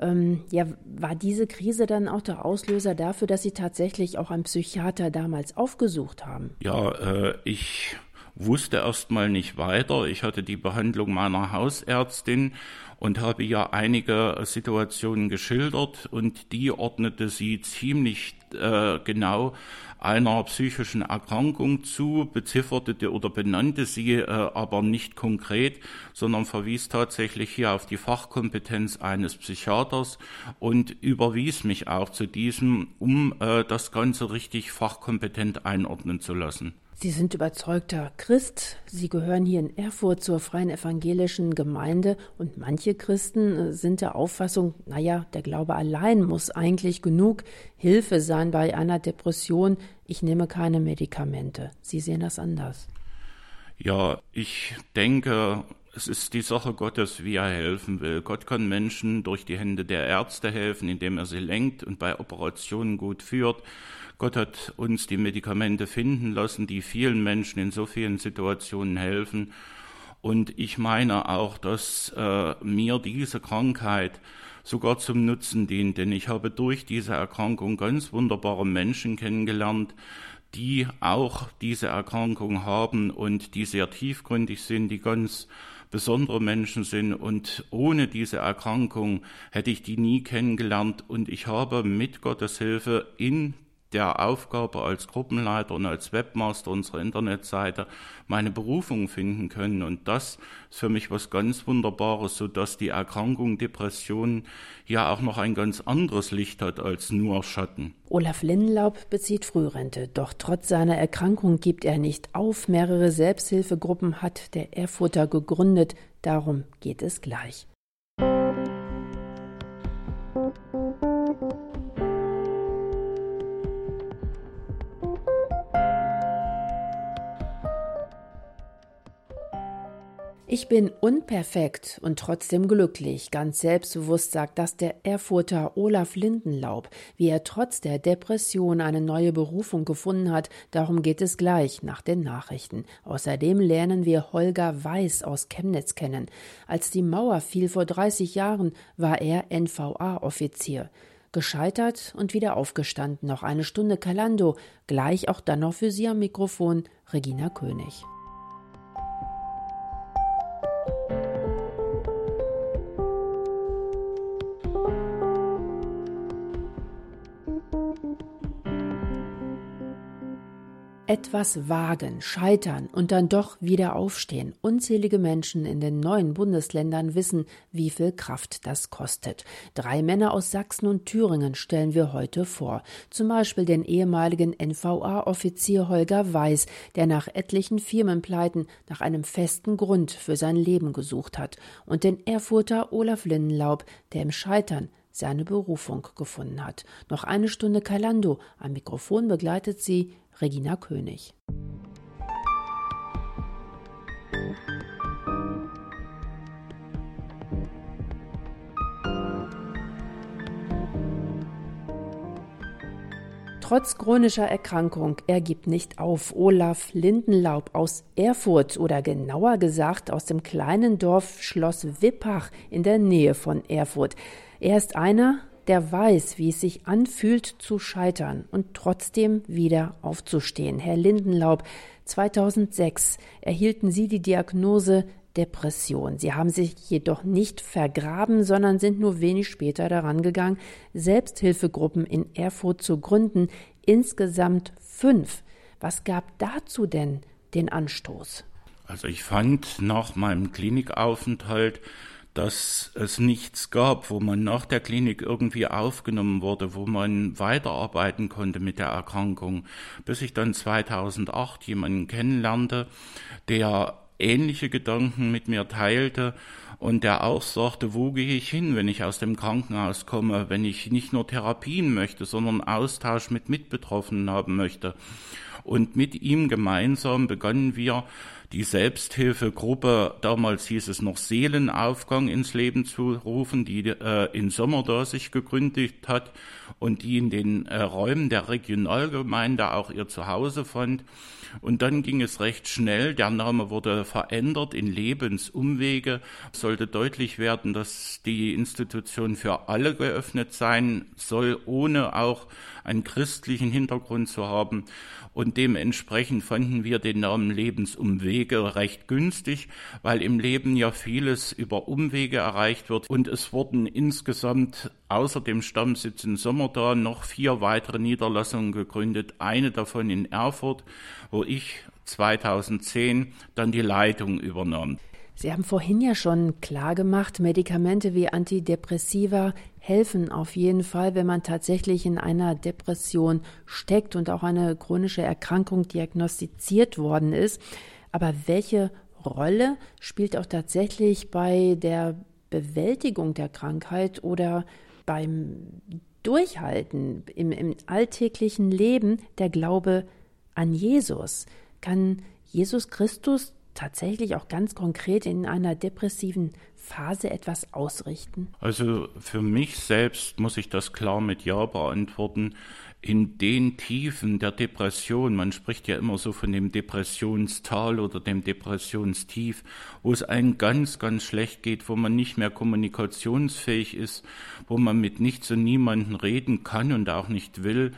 Ähm, ja, war diese Krise dann auch der Auslöser dafür, dass Sie tatsächlich auch einen Psychiater damals aufgesucht haben? Ja, äh, ich wusste erst mal nicht weiter. Ich hatte die Behandlung meiner Hausärztin und habe ja einige Situationen geschildert und die ordnete sie ziemlich äh, genau einer psychischen Erkrankung zu, bezifferte oder benannte sie äh, aber nicht konkret, sondern verwies tatsächlich hier auf die Fachkompetenz eines Psychiaters und überwies mich auch zu diesem, um äh, das Ganze richtig fachkompetent einordnen zu lassen. Sie sind überzeugter Christ. Sie gehören hier in Erfurt zur Freien Evangelischen Gemeinde und manche Christen äh, sind der Auffassung, naja, der Glaube allein muss eigentlich genug Hilfe sein bei einer Depression. Ich nehme keine Medikamente. Sie sehen das anders. Ja, ich denke, es ist die Sache Gottes, wie er helfen will. Gott kann Menschen durch die Hände der Ärzte helfen, indem er sie lenkt und bei Operationen gut führt. Gott hat uns die Medikamente finden lassen, die vielen Menschen in so vielen Situationen helfen. Und ich meine auch, dass äh, mir diese Krankheit sogar zum Nutzen dient, denn ich habe durch diese Erkrankung ganz wunderbare Menschen kennengelernt, die auch diese Erkrankung haben und die sehr tiefgründig sind, die ganz besondere Menschen sind. Und ohne diese Erkrankung hätte ich die nie kennengelernt. Und ich habe mit Gottes Hilfe in der Aufgabe als Gruppenleiter und als Webmaster unserer Internetseite meine Berufung finden können. Und das ist für mich was ganz Wunderbares, so dass die Erkrankung Depression ja auch noch ein ganz anderes Licht hat als nur Schatten. Olaf Lindenlaub bezieht Frührente, doch trotz seiner Erkrankung gibt er nicht auf. Mehrere Selbsthilfegruppen hat der Erfurter gegründet. Darum geht es gleich. Ich bin unperfekt und trotzdem glücklich. Ganz selbstbewusst sagt das der Erfurter Olaf Lindenlaub. Wie er trotz der Depression eine neue Berufung gefunden hat, darum geht es gleich nach den Nachrichten. Außerdem lernen wir Holger Weiß aus Chemnitz kennen. Als die Mauer fiel vor 30 Jahren, war er NVA-Offizier. Gescheitert und wieder aufgestanden. Noch eine Stunde Kalando. Gleich auch dann noch für Sie am Mikrofon Regina König. Etwas wagen, scheitern und dann doch wieder aufstehen. Unzählige Menschen in den neuen Bundesländern wissen, wie viel Kraft das kostet. Drei Männer aus Sachsen und Thüringen stellen wir heute vor. Zum Beispiel den ehemaligen NVA-Offizier Holger Weiß, der nach etlichen Firmenpleiten nach einem festen Grund für sein Leben gesucht hat. Und den Erfurter Olaf Lindenlaub, der im Scheitern seine Berufung gefunden hat. Noch eine Stunde Kalando. Am Mikrofon begleitet sie Regina König. Trotz chronischer Erkrankung, er gibt nicht auf. Olaf Lindenlaub aus Erfurt oder genauer gesagt aus dem kleinen Dorf Schloss Wippach in der Nähe von Erfurt. Er ist einer, der weiß, wie es sich anfühlt zu scheitern und trotzdem wieder aufzustehen. Herr Lindenlaub, 2006 erhielten Sie die Diagnose Depression. Sie haben sich jedoch nicht vergraben, sondern sind nur wenig später daran gegangen, Selbsthilfegruppen in Erfurt zu gründen, insgesamt fünf. Was gab dazu denn den Anstoß? Also ich fand nach meinem Klinikaufenthalt dass es nichts gab, wo man nach der Klinik irgendwie aufgenommen wurde, wo man weiterarbeiten konnte mit der Erkrankung, bis ich dann 2008 jemanden kennenlernte, der ähnliche Gedanken mit mir teilte und der auch sagte, wo gehe ich hin, wenn ich aus dem Krankenhaus komme, wenn ich nicht nur Therapien möchte, sondern Austausch mit Mitbetroffenen haben möchte. Und mit ihm gemeinsam begannen wir die Selbsthilfegruppe, damals hieß es noch Seelenaufgang ins Leben zu rufen, die äh, in Sommerda sich gegründet hat und die in den äh, Räumen der Regionalgemeinde auch ihr Zuhause fand. Und dann ging es recht schnell, der Name wurde verändert in Lebensumwege. Sollte deutlich werden, dass die Institution für alle geöffnet sein soll, ohne auch einen christlichen Hintergrund zu haben. Und dementsprechend fanden wir den Namen Lebensumwege recht günstig, weil im Leben ja vieles über Umwege erreicht wird. Und es wurden insgesamt außer dem Stammsitz in Sommerda noch vier weitere Niederlassungen gegründet. Eine davon in Erfurt, wo ich 2010 dann die Leitung übernahm. Sie haben vorhin ja schon klar gemacht, Medikamente wie Antidepressiva helfen auf jeden Fall, wenn man tatsächlich in einer Depression steckt und auch eine chronische Erkrankung diagnostiziert worden ist. Aber welche Rolle spielt auch tatsächlich bei der Bewältigung der Krankheit oder beim Durchhalten im, im alltäglichen Leben der Glaube an Jesus? Kann Jesus Christus tatsächlich auch ganz konkret in einer depressiven Phase etwas ausrichten? Also für mich selbst muss ich das klar mit Ja beantworten in den Tiefen der Depression, man spricht ja immer so von dem Depressionstal oder dem Depressionstief, wo es einem ganz, ganz schlecht geht, wo man nicht mehr kommunikationsfähig ist, wo man mit nichts und niemanden reden kann und auch nicht will,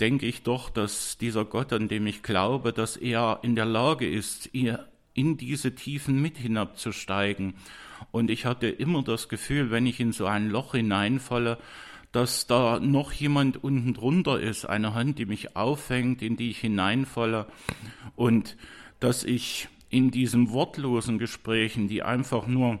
denke ich doch, dass dieser Gott, an dem ich glaube, dass er in der Lage ist, ihr in diese Tiefen mit hinabzusteigen. Und ich hatte immer das Gefühl, wenn ich in so ein Loch hineinfalle, dass da noch jemand unten drunter ist, eine Hand, die mich auffängt, in die ich hineinfalle und dass ich in diesen wortlosen Gesprächen, die einfach nur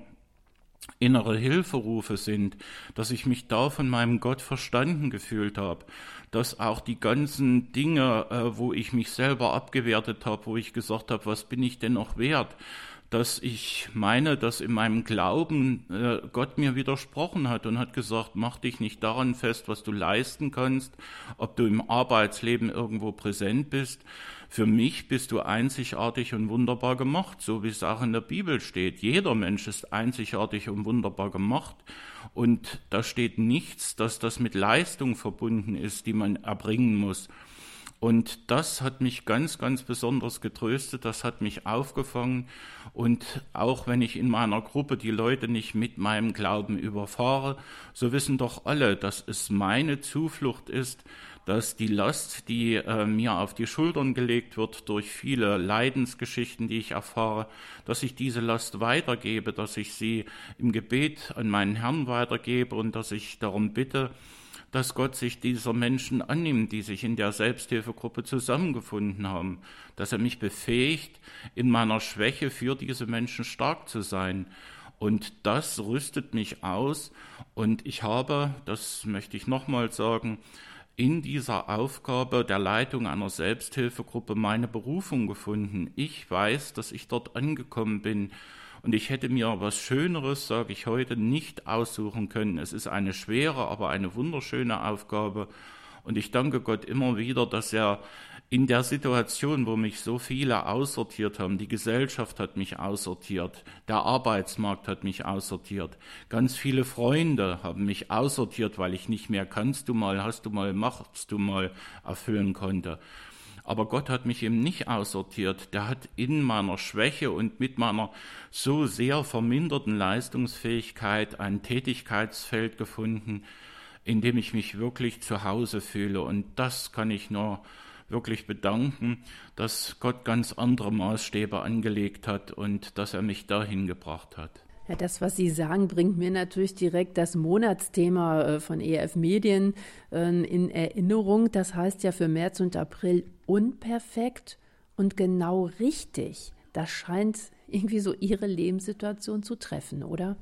innere Hilferufe sind, dass ich mich da von meinem Gott verstanden gefühlt habe, dass auch die ganzen Dinge, äh, wo ich mich selber abgewertet habe, wo ich gesagt habe, was bin ich denn noch wert, dass ich meine, dass in meinem Glauben äh, Gott mir widersprochen hat und hat gesagt, mach dich nicht daran fest, was du leisten kannst, ob du im Arbeitsleben irgendwo präsent bist. Für mich bist du einzigartig und wunderbar gemacht, so wie es auch in der Bibel steht. Jeder Mensch ist einzigartig und wunderbar gemacht. Und da steht nichts, dass das mit Leistung verbunden ist, die man erbringen muss. Und das hat mich ganz, ganz besonders getröstet, das hat mich aufgefangen. Und auch wenn ich in meiner Gruppe die Leute nicht mit meinem Glauben überfahre, so wissen doch alle, dass es meine Zuflucht ist, dass die Last, die äh, mir auf die Schultern gelegt wird durch viele Leidensgeschichten, die ich erfahre, dass ich diese Last weitergebe, dass ich sie im Gebet an meinen Herrn weitergebe und dass ich darum bitte, dass Gott sich dieser Menschen annimmt, die sich in der Selbsthilfegruppe zusammengefunden haben, dass er mich befähigt, in meiner Schwäche für diese Menschen stark zu sein. Und das rüstet mich aus. Und ich habe, das möchte ich nochmal sagen, in dieser Aufgabe der Leitung einer Selbsthilfegruppe meine Berufung gefunden. Ich weiß, dass ich dort angekommen bin und ich hätte mir was Schöneres, sage ich heute, nicht aussuchen können. Es ist eine schwere, aber eine wunderschöne Aufgabe. Und ich danke Gott immer wieder, dass er in der Situation, wo mich so viele aussortiert haben, die Gesellschaft hat mich aussortiert, der Arbeitsmarkt hat mich aussortiert, ganz viele Freunde haben mich aussortiert, weil ich nicht mehr kannst du mal, hast du mal, machst du mal erfüllen konnte. Aber Gott hat mich eben nicht aussortiert. Der hat in meiner Schwäche und mit meiner so sehr verminderten Leistungsfähigkeit ein Tätigkeitsfeld gefunden, in dem ich mich wirklich zu Hause fühle. Und das kann ich nur wirklich bedanken, dass Gott ganz andere Maßstäbe angelegt hat und dass er mich dahin gebracht hat. Ja, das, was Sie sagen, bringt mir natürlich direkt das Monatsthema äh, von EF Medien äh, in Erinnerung. Das heißt ja für März und April unperfekt und genau richtig. Das scheint irgendwie so Ihre Lebenssituation zu treffen, oder?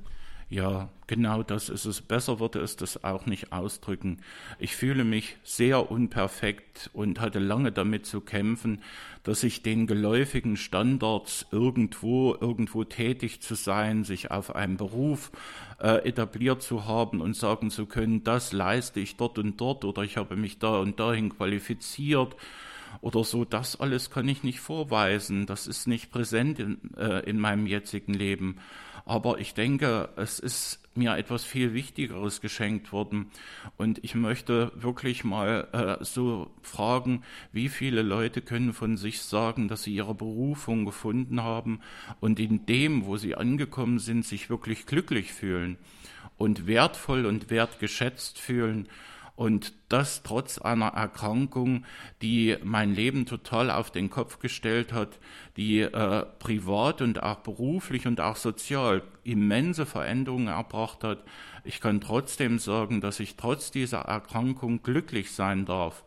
Ja, genau das ist es. Besser würde es das auch nicht ausdrücken. Ich fühle mich sehr unperfekt und hatte lange damit zu kämpfen, dass ich den geläufigen Standards irgendwo, irgendwo tätig zu sein, sich auf einen Beruf äh, etabliert zu haben und sagen zu können, das leiste ich dort und dort oder ich habe mich da und dahin qualifiziert oder so, das alles kann ich nicht vorweisen. Das ist nicht präsent in, äh, in meinem jetzigen Leben. Aber ich denke, es ist mir etwas viel Wichtigeres geschenkt worden. Und ich möchte wirklich mal äh, so fragen, wie viele Leute können von sich sagen, dass sie ihre Berufung gefunden haben und in dem, wo sie angekommen sind, sich wirklich glücklich fühlen und wertvoll und wertgeschätzt fühlen und das trotz einer Erkrankung, die mein Leben total auf den Kopf gestellt hat, die äh, privat und auch beruflich und auch sozial immense Veränderungen erbracht hat. Ich kann trotzdem sagen, dass ich trotz dieser Erkrankung glücklich sein darf.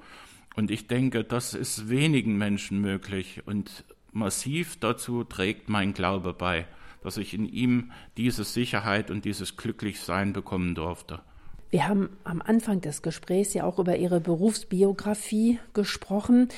Und ich denke, das ist wenigen Menschen möglich. Und massiv dazu trägt mein Glaube bei, dass ich in ihm diese Sicherheit und dieses Glücklichsein bekommen durfte. Wir haben am Anfang des Gesprächs ja auch über Ihre Berufsbiografie gesprochen.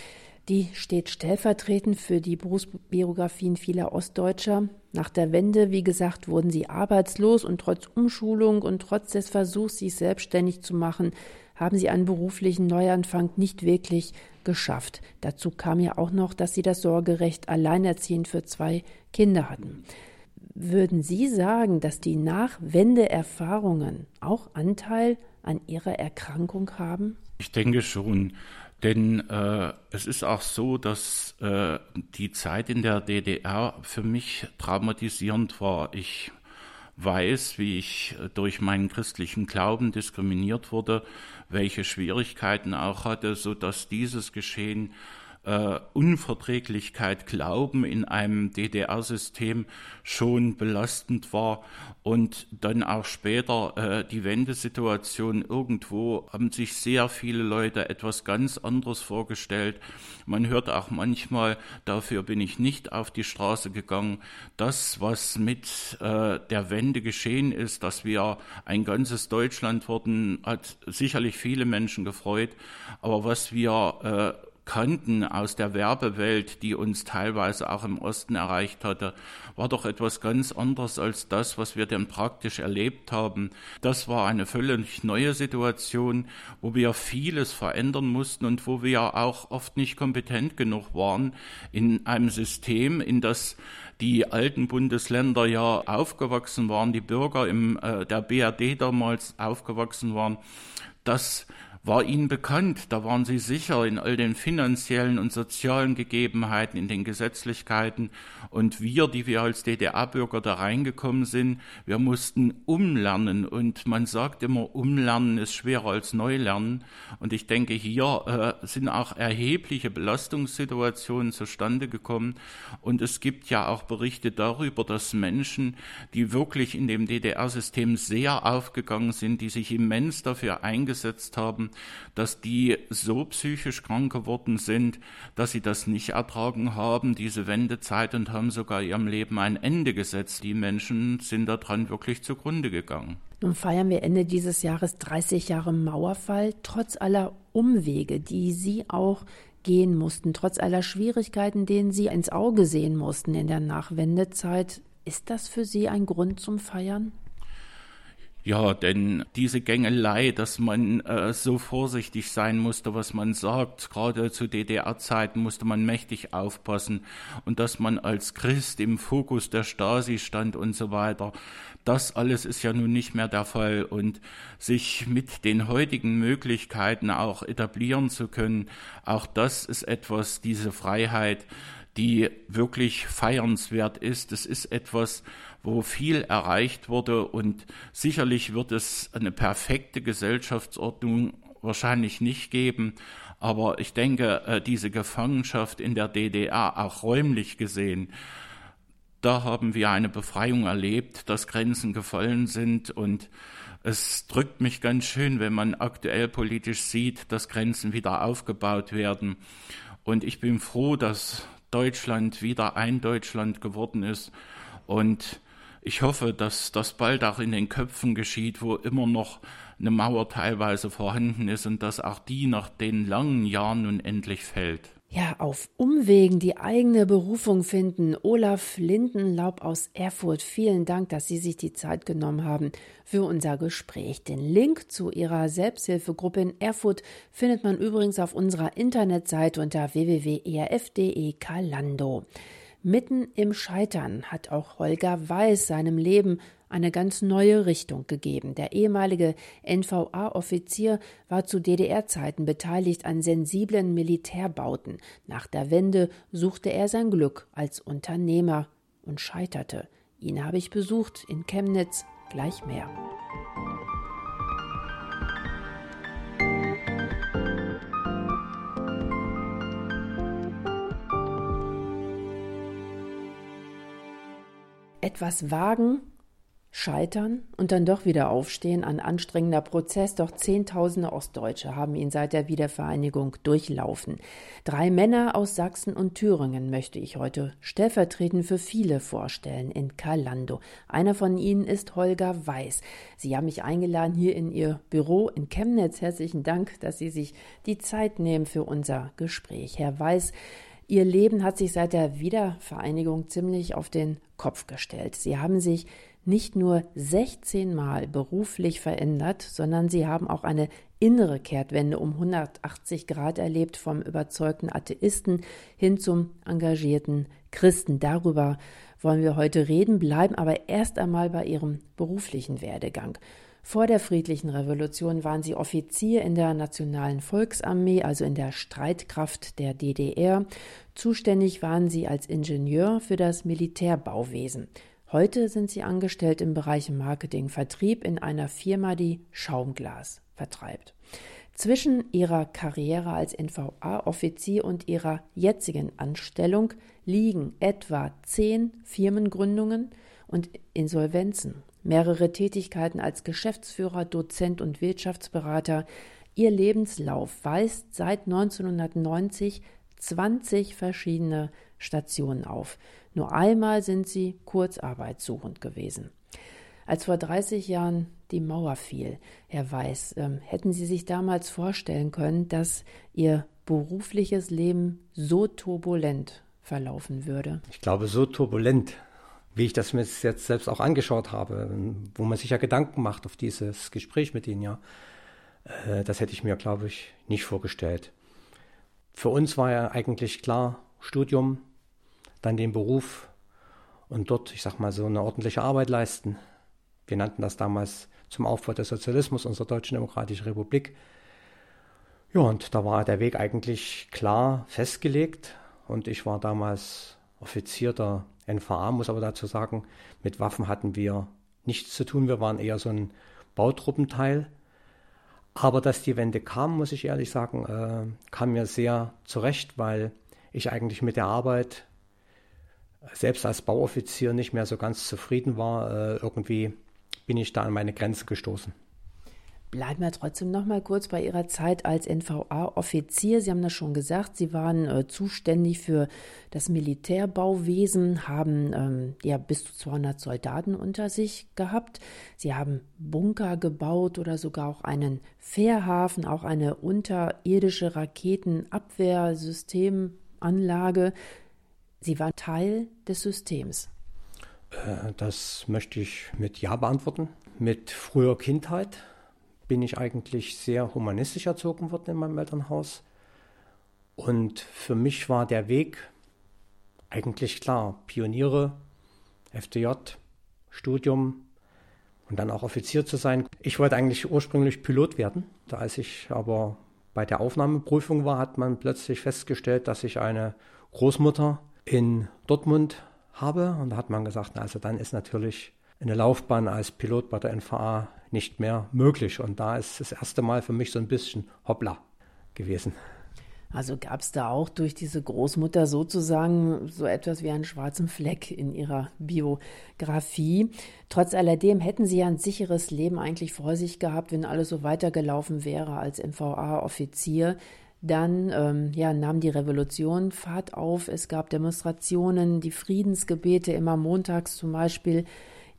Die steht stellvertretend für die Berufsbiografien vieler Ostdeutscher. Nach der Wende, wie gesagt, wurden sie arbeitslos und trotz Umschulung und trotz des Versuchs, sich selbstständig zu machen, haben sie einen beruflichen Neuanfang nicht wirklich geschafft. Dazu kam ja auch noch, dass Sie das Sorgerecht alleinerziehend für zwei Kinder hatten. Würden Sie sagen, dass die Nachwendeerfahrungen auch Anteil an Ihrer Erkrankung haben? Ich denke schon. Denn äh, es ist auch so, dass äh, die Zeit in der DDR für mich traumatisierend war. Ich weiß, wie ich durch meinen christlichen Glauben diskriminiert wurde, welche Schwierigkeiten auch hatte, so dass dieses Geschehen äh, Unverträglichkeit Glauben in einem DDR-System schon belastend war und dann auch später äh, die Wendesituation irgendwo haben sich sehr viele Leute etwas ganz anderes vorgestellt. Man hört auch manchmal, dafür bin ich nicht auf die Straße gegangen. Das, was mit äh, der Wende geschehen ist, dass wir ein ganzes Deutschland wurden, hat sicherlich viele Menschen gefreut. Aber was wir äh, kannten aus der Werbewelt, die uns teilweise auch im Osten erreicht hatte, war doch etwas ganz anderes als das, was wir denn praktisch erlebt haben. Das war eine völlig neue Situation, wo wir vieles verändern mussten und wo wir auch oft nicht kompetent genug waren in einem System, in das die alten Bundesländer ja aufgewachsen waren, die Bürger im, äh, der BRD damals aufgewachsen waren, das war ihnen bekannt, da waren sie sicher in all den finanziellen und sozialen Gegebenheiten, in den Gesetzlichkeiten. Und wir, die wir als DDR-Bürger da reingekommen sind, wir mussten umlernen. Und man sagt immer, umlernen ist schwerer als Neulernen. Und ich denke, hier äh, sind auch erhebliche Belastungssituationen zustande gekommen. Und es gibt ja auch Berichte darüber, dass Menschen, die wirklich in dem DDR-System sehr aufgegangen sind, die sich immens dafür eingesetzt haben, dass die so psychisch krank geworden sind, dass sie das nicht ertragen haben, diese Wendezeit, und haben sogar ihrem Leben ein Ende gesetzt. Die Menschen sind daran wirklich zugrunde gegangen. Nun feiern wir Ende dieses Jahres 30 Jahre Mauerfall, trotz aller Umwege, die Sie auch gehen mussten, trotz aller Schwierigkeiten, denen Sie ins Auge sehen mussten in der Nachwendezeit. Ist das für Sie ein Grund zum Feiern? Ja, denn diese Gängelei, dass man äh, so vorsichtig sein musste, was man sagt, gerade zu DDR-Zeiten musste man mächtig aufpassen und dass man als Christ im Fokus der Stasi stand und so weiter. Das alles ist ja nun nicht mehr der Fall und sich mit den heutigen Möglichkeiten auch etablieren zu können, auch das ist etwas, diese Freiheit, die wirklich feiernswert ist. Es ist etwas, wo viel erreicht wurde. Und sicherlich wird es eine perfekte Gesellschaftsordnung wahrscheinlich nicht geben, aber ich denke, äh, diese Gefangenschaft in der DDR, auch räumlich gesehen, da haben wir eine Befreiung erlebt, dass Grenzen gefallen sind. Und es drückt mich ganz schön, wenn man aktuell politisch sieht, dass Grenzen wieder aufgebaut werden. Und ich bin froh, dass Deutschland wieder ein Deutschland geworden ist. Und ich hoffe, dass das bald auch in den Köpfen geschieht, wo immer noch eine Mauer teilweise vorhanden ist und dass auch die nach den langen Jahren nun endlich fällt. Ja, auf Umwegen die eigene Berufung finden. Olaf Lindenlaub aus Erfurt, vielen Dank, dass Sie sich die Zeit genommen haben für unser Gespräch. Den Link zu Ihrer Selbsthilfegruppe in Erfurt findet man übrigens auf unserer Internetseite unter www.erf.de Kalando. Mitten im Scheitern hat auch Holger Weiß seinem Leben eine ganz neue Richtung gegeben. Der ehemalige NVA-Offizier war zu DDR-Zeiten beteiligt an sensiblen Militärbauten. Nach der Wende suchte er sein Glück als Unternehmer und scheiterte. Ihn habe ich besucht in Chemnitz, gleich mehr. Etwas wagen, scheitern und dann doch wieder aufstehen, ein anstrengender Prozess, doch Zehntausende Ostdeutsche haben ihn seit der Wiedervereinigung durchlaufen. Drei Männer aus Sachsen und Thüringen möchte ich heute stellvertretend für viele vorstellen in Kalando. Einer von ihnen ist Holger Weiß. Sie haben mich eingeladen hier in Ihr Büro in Chemnitz. Herzlichen Dank, dass Sie sich die Zeit nehmen für unser Gespräch. Herr Weiß, Ihr Leben hat sich seit der Wiedervereinigung ziemlich auf den Kopf gestellt. Sie haben sich nicht nur 16 Mal beruflich verändert, sondern sie haben auch eine innere Kehrtwende um 180 Grad erlebt, vom überzeugten Atheisten hin zum engagierten Christen. Darüber wollen wir heute reden, bleiben aber erst einmal bei ihrem beruflichen Werdegang. Vor der friedlichen Revolution waren sie Offizier in der Nationalen Volksarmee, also in der Streitkraft der DDR. Zuständig waren sie als Ingenieur für das Militärbauwesen. Heute sind sie angestellt im Bereich Marketing Vertrieb in einer Firma, die Schaumglas vertreibt. Zwischen ihrer Karriere als NVA-Offizier und ihrer jetzigen Anstellung liegen etwa zehn Firmengründungen und Insolvenzen mehrere Tätigkeiten als Geschäftsführer, Dozent und Wirtschaftsberater. Ihr Lebenslauf weist seit 1990 20 verschiedene Stationen auf. Nur einmal sind sie kurzarbeitssuchend gewesen. Als vor 30 Jahren die Mauer fiel, Herr Weiß, äh, hätten Sie sich damals vorstellen können, dass Ihr berufliches Leben so turbulent verlaufen würde? Ich glaube, so turbulent wie ich das mir jetzt selbst auch angeschaut habe, wo man sich ja Gedanken macht auf dieses Gespräch mit Ihnen, ja, äh, das hätte ich mir, glaube ich, nicht vorgestellt. Für uns war ja eigentlich klar, Studium, dann den Beruf und dort, ich sag mal, so eine ordentliche Arbeit leisten. Wir nannten das damals zum Aufbau des Sozialismus unserer Deutschen Demokratischen Republik. Ja, und da war der Weg eigentlich klar festgelegt und ich war damals Offizier der NVA, muss aber dazu sagen, mit Waffen hatten wir nichts zu tun. Wir waren eher so ein Bautruppenteil. Aber dass die Wende kam, muss ich ehrlich sagen, äh, kam mir sehr zurecht, weil ich eigentlich mit der Arbeit selbst als Bauoffizier nicht mehr so ganz zufrieden war. Äh, irgendwie bin ich da an meine Grenzen gestoßen. Bleiben wir trotzdem noch mal kurz bei Ihrer Zeit als NVA-Offizier. Sie haben das schon gesagt, Sie waren äh, zuständig für das Militärbauwesen, haben ähm, ja bis zu 200 Soldaten unter sich gehabt. Sie haben Bunker gebaut oder sogar auch einen Fährhafen, auch eine unterirdische Raketenabwehrsystemanlage. Sie waren Teil des Systems. Äh, das möchte ich mit Ja beantworten. Mit früher Kindheit bin ich eigentlich sehr humanistisch erzogen worden in meinem Elternhaus. Und für mich war der Weg eigentlich klar. Pioniere, FDJ, Studium und dann auch Offizier zu sein. Ich wollte eigentlich ursprünglich Pilot werden. Da als ich aber bei der Aufnahmeprüfung war, hat man plötzlich festgestellt, dass ich eine Großmutter in Dortmund habe. Und da hat man gesagt, also dann ist natürlich eine Laufbahn als Pilot bei der NVA nicht mehr möglich. Und da ist das erste Mal für mich so ein bisschen hoppla gewesen. Also gab es da auch durch diese Großmutter sozusagen so etwas wie einen schwarzen Fleck in ihrer Biografie. Trotz alledem hätten Sie ja ein sicheres Leben eigentlich vor sich gehabt, wenn alles so weitergelaufen wäre als MVA-Offizier. Dann ähm, ja, nahm die Revolution Fahrt auf. Es gab Demonstrationen, die Friedensgebete immer montags zum Beispiel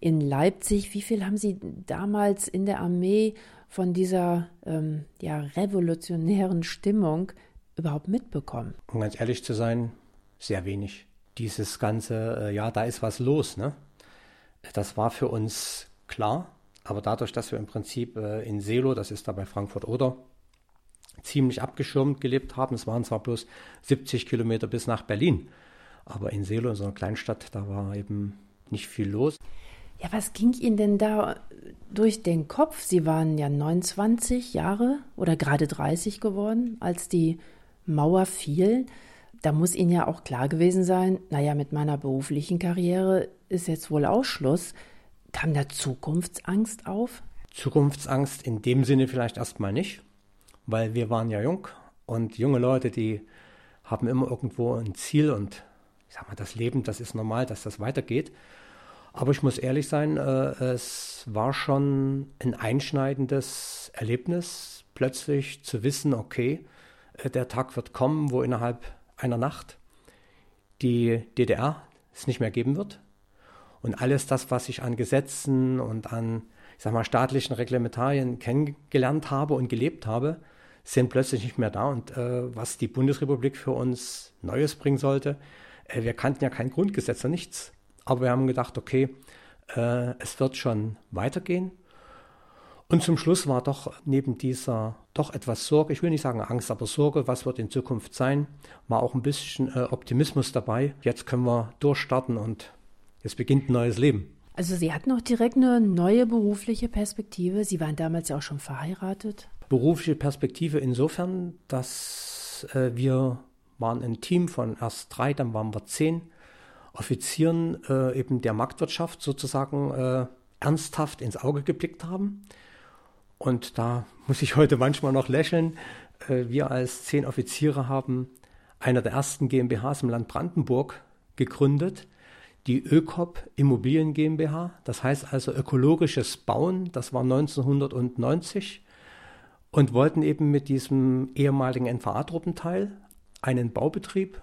in Leipzig. Wie viel haben Sie damals in der Armee von dieser ähm, ja, revolutionären Stimmung überhaupt mitbekommen? Um ganz ehrlich zu sein, sehr wenig. Dieses ganze, äh, ja, da ist was los, ne? Das war für uns klar, aber dadurch, dass wir im Prinzip äh, in Selo, das ist da bei Frankfurt oder, ziemlich abgeschirmt gelebt haben, es waren zwar bloß 70 Kilometer bis nach Berlin, aber in Selo, in so einer Kleinstadt, da war eben nicht viel los. Ja, was ging Ihnen denn da durch den Kopf? Sie waren ja 29 Jahre oder gerade 30 geworden, als die Mauer fiel. Da muss Ihnen ja auch klar gewesen sein, naja, mit meiner beruflichen Karriere ist jetzt wohl Ausschluss. Kam da Zukunftsangst auf? Zukunftsangst in dem Sinne vielleicht erstmal nicht, weil wir waren ja jung und junge Leute, die haben immer irgendwo ein Ziel und ich sag mal, das Leben, das ist normal, dass das weitergeht. Aber ich muss ehrlich sein, äh, es war schon ein einschneidendes Erlebnis, plötzlich zu wissen, okay, äh, der Tag wird kommen, wo innerhalb einer Nacht die DDR es nicht mehr geben wird. Und alles das, was ich an Gesetzen und an, ich sag mal, staatlichen Reglementarien kennengelernt habe und gelebt habe, sind plötzlich nicht mehr da. Und äh, was die Bundesrepublik für uns Neues bringen sollte, äh, wir kannten ja kein Grundgesetz und nichts. Aber wir haben gedacht, okay, äh, es wird schon weitergehen. Und zum Schluss war doch neben dieser doch etwas Sorge, ich will nicht sagen Angst, aber Sorge, was wird in Zukunft sein, war auch ein bisschen äh, Optimismus dabei. Jetzt können wir durchstarten und es beginnt ein neues Leben. Also Sie hatten auch direkt eine neue berufliche Perspektive. Sie waren damals ja auch schon verheiratet. Berufliche Perspektive insofern, dass äh, wir waren ein Team von erst drei, dann waren wir zehn Offizieren äh, eben der Marktwirtschaft sozusagen äh, ernsthaft ins Auge geblickt haben. Und da muss ich heute manchmal noch lächeln. Äh, wir als zehn Offiziere haben einer der ersten GmbHs im Land Brandenburg gegründet, die ÖKOP Immobilien GmbH, das heißt also ökologisches Bauen, das war 1990 und wollten eben mit diesem ehemaligen NVA-Truppenteil einen Baubetrieb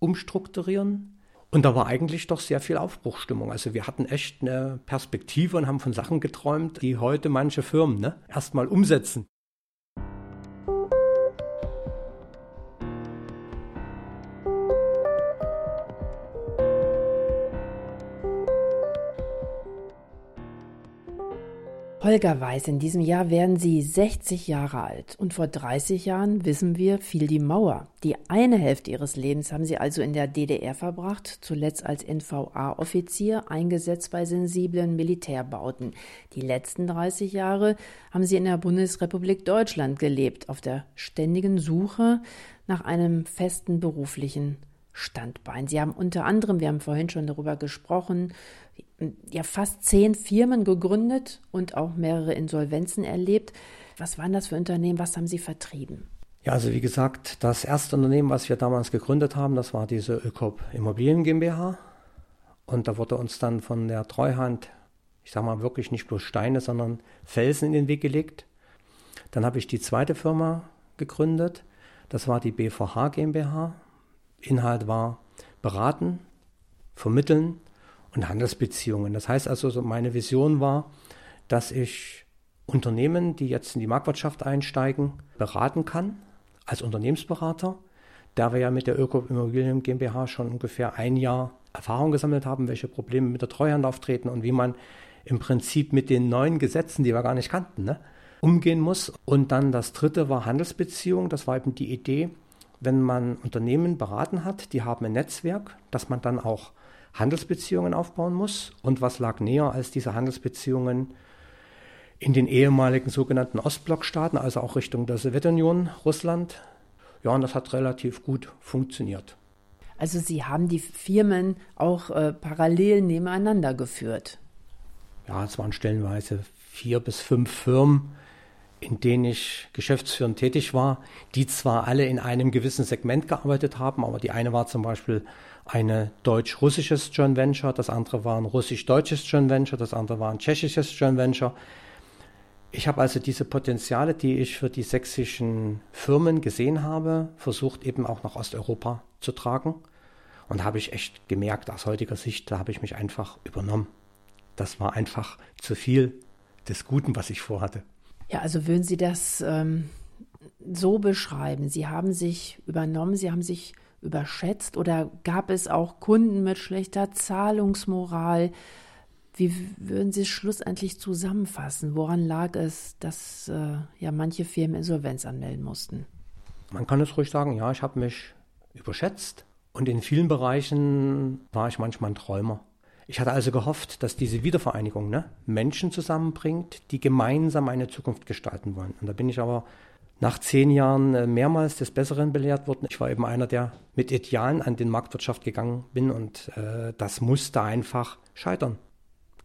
umstrukturieren. Und da war eigentlich doch sehr viel Aufbruchstimmung. Also wir hatten echt eine Perspektive und haben von Sachen geträumt, die heute manche Firmen ne, erstmal umsetzen. Holger Weiß, in diesem Jahr werden Sie 60 Jahre alt. Und vor 30 Jahren, wissen wir, fiel die Mauer. Die eine Hälfte Ihres Lebens haben Sie also in der DDR verbracht, zuletzt als NVA-Offizier, eingesetzt bei sensiblen Militärbauten. Die letzten 30 Jahre haben Sie in der Bundesrepublik Deutschland gelebt, auf der ständigen Suche nach einem festen beruflichen Standbein. Sie haben unter anderem, wir haben vorhin schon darüber gesprochen, ja fast zehn Firmen gegründet und auch mehrere Insolvenzen erlebt. Was waren das für Unternehmen? Was haben Sie vertrieben? Ja, also wie gesagt, das erste Unternehmen, was wir damals gegründet haben, das war diese Ökop Immobilien GmbH. Und da wurde uns dann von der Treuhand, ich sage mal wirklich nicht bloß Steine, sondern Felsen in den Weg gelegt. Dann habe ich die zweite Firma gegründet. Das war die BVH GmbH. Inhalt war beraten, vermitteln und Handelsbeziehungen. Das heißt also, meine Vision war, dass ich Unternehmen, die jetzt in die Marktwirtschaft einsteigen, beraten kann als Unternehmensberater. Da wir ja mit der Öko Immobilien GmbH schon ungefähr ein Jahr Erfahrung gesammelt haben, welche Probleme mit der Treuhand auftreten und wie man im Prinzip mit den neuen Gesetzen, die wir gar nicht kannten, ne, umgehen muss. Und dann das dritte war Handelsbeziehung. Das war eben die Idee, wenn man Unternehmen beraten hat, die haben ein Netzwerk, dass man dann auch Handelsbeziehungen aufbauen muss. Und was lag näher als diese Handelsbeziehungen in den ehemaligen sogenannten Ostblockstaaten, also auch Richtung der Sowjetunion, Russland? Ja, und das hat relativ gut funktioniert. Also Sie haben die Firmen auch äh, parallel nebeneinander geführt. Ja, es waren stellenweise vier bis fünf Firmen, in denen ich geschäftsführend tätig war, die zwar alle in einem gewissen Segment gearbeitet haben, aber die eine war zum Beispiel eine deutsch-russisches Joint Venture, das andere war ein russisch-deutsches Joint Venture, das andere war ein tschechisches Joint Venture. Ich habe also diese Potenziale, die ich für die sächsischen Firmen gesehen habe, versucht eben auch nach Osteuropa zu tragen. Und habe ich echt gemerkt, aus heutiger Sicht, da habe ich mich einfach übernommen. Das war einfach zu viel des Guten, was ich vorhatte. Ja, also würden Sie das ähm, so beschreiben? Sie haben sich übernommen, Sie haben sich überschätzt oder gab es auch Kunden mit schlechter Zahlungsmoral? Wie würden Sie es schlussendlich zusammenfassen? Woran lag es, dass äh, ja manche Firmen Insolvenz anmelden mussten? Man kann es ruhig sagen, ja, ich habe mich überschätzt und in vielen Bereichen war ich manchmal ein Träumer. Ich hatte also gehofft, dass diese Wiedervereinigung ne, Menschen zusammenbringt, die gemeinsam eine Zukunft gestalten wollen. Und da bin ich aber nach zehn Jahren äh, mehrmals des Besseren belehrt worden. Ich war eben einer, der mit Idealen an den Marktwirtschaft gegangen bin und äh, das musste einfach scheitern.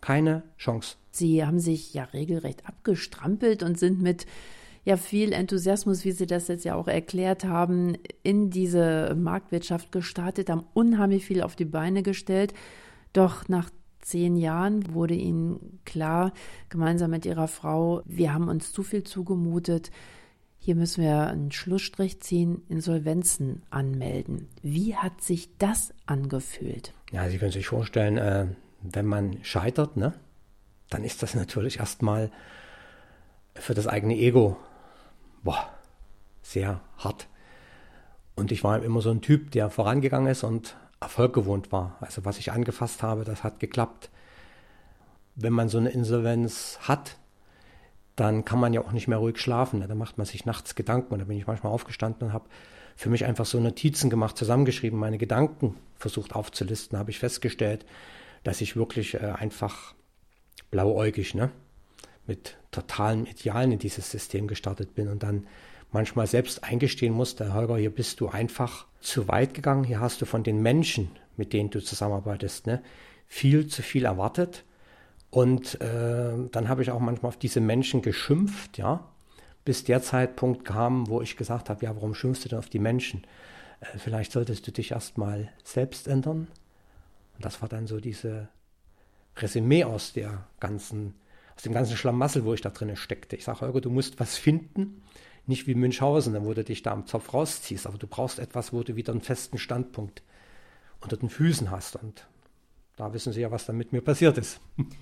Keine Chance. Sie haben sich ja regelrecht abgestrampelt und sind mit ja viel Enthusiasmus, wie Sie das jetzt ja auch erklärt haben, in diese Marktwirtschaft gestartet, haben unheimlich viel auf die Beine gestellt. Doch nach zehn Jahren wurde Ihnen klar, gemeinsam mit Ihrer Frau, wir haben uns zu viel zugemutet hier müssen wir einen Schlussstrich ziehen, Insolvenzen anmelden. Wie hat sich das angefühlt? Ja, Sie können sich vorstellen, äh, wenn man scheitert, ne, dann ist das natürlich erstmal für das eigene Ego boah, sehr hart. Und ich war immer so ein Typ, der vorangegangen ist und Erfolg gewohnt war. Also was ich angefasst habe, das hat geklappt. Wenn man so eine Insolvenz hat, dann kann man ja auch nicht mehr ruhig schlafen. Ne? Da macht man sich nachts Gedanken. Und da bin ich manchmal aufgestanden und habe für mich einfach so Notizen gemacht, zusammengeschrieben, meine Gedanken versucht aufzulisten. habe ich festgestellt, dass ich wirklich äh, einfach blauäugig, ne, mit totalen Idealen in dieses System gestartet bin und dann manchmal selbst eingestehen musste, Holger, hier bist du einfach zu weit gegangen, hier hast du von den Menschen, mit denen du zusammenarbeitest, ne, viel zu viel erwartet. Und äh, dann habe ich auch manchmal auf diese Menschen geschimpft, ja, bis der Zeitpunkt kam, wo ich gesagt habe, ja, warum schimpfst du denn auf die Menschen? Äh, vielleicht solltest du dich erstmal selbst ändern. Und das war dann so diese Resümee aus der ganzen, aus dem ganzen Schlamassel, wo ich da drin steckte. Ich sage, Holger, du musst was finden, nicht wie Münchhausen, wo du dich da am Zopf rausziehst, aber du brauchst etwas, wo du wieder einen festen Standpunkt unter den Füßen hast. Und da wissen Sie ja, was dann mit mir passiert ist.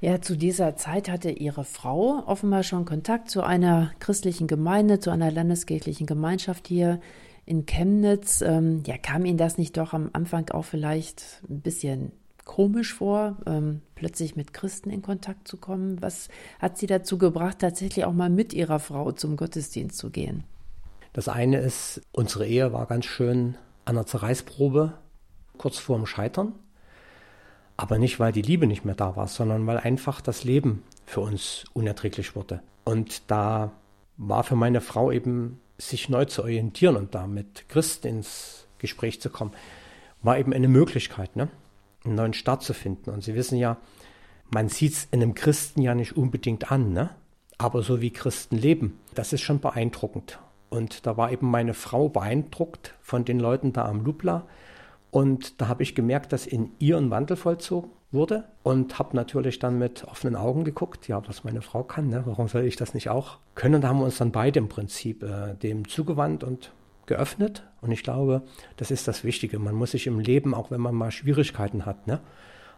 Ja, zu dieser Zeit hatte Ihre Frau offenbar schon Kontakt zu einer christlichen Gemeinde, zu einer landeskirchlichen Gemeinschaft hier in Chemnitz. Ähm, ja, kam Ihnen das nicht doch am Anfang auch vielleicht ein bisschen komisch vor, ähm, plötzlich mit Christen in Kontakt zu kommen? Was hat Sie dazu gebracht, tatsächlich auch mal mit Ihrer Frau zum Gottesdienst zu gehen? Das eine ist, unsere Ehe war ganz schön an der Zerreißprobe, kurz vorm Scheitern. Aber nicht, weil die Liebe nicht mehr da war, sondern weil einfach das Leben für uns unerträglich wurde. Und da war für meine Frau eben, sich neu zu orientieren und da mit Christen ins Gespräch zu kommen, war eben eine Möglichkeit, ne? einen neuen Start zu finden. Und Sie wissen ja, man sieht es einem Christen ja nicht unbedingt an, ne? aber so wie Christen leben, das ist schon beeindruckend. Und da war eben meine Frau beeindruckt von den Leuten da am Lubla, und da habe ich gemerkt, dass in ihr ein Wandel vollzogen wurde und habe natürlich dann mit offenen Augen geguckt, ja, was meine Frau kann, ne? warum soll ich das nicht auch können? Da haben wir uns dann beide im Prinzip äh, dem zugewandt und geöffnet. Und ich glaube, das ist das Wichtige. Man muss sich im Leben, auch wenn man mal Schwierigkeiten hat, ne,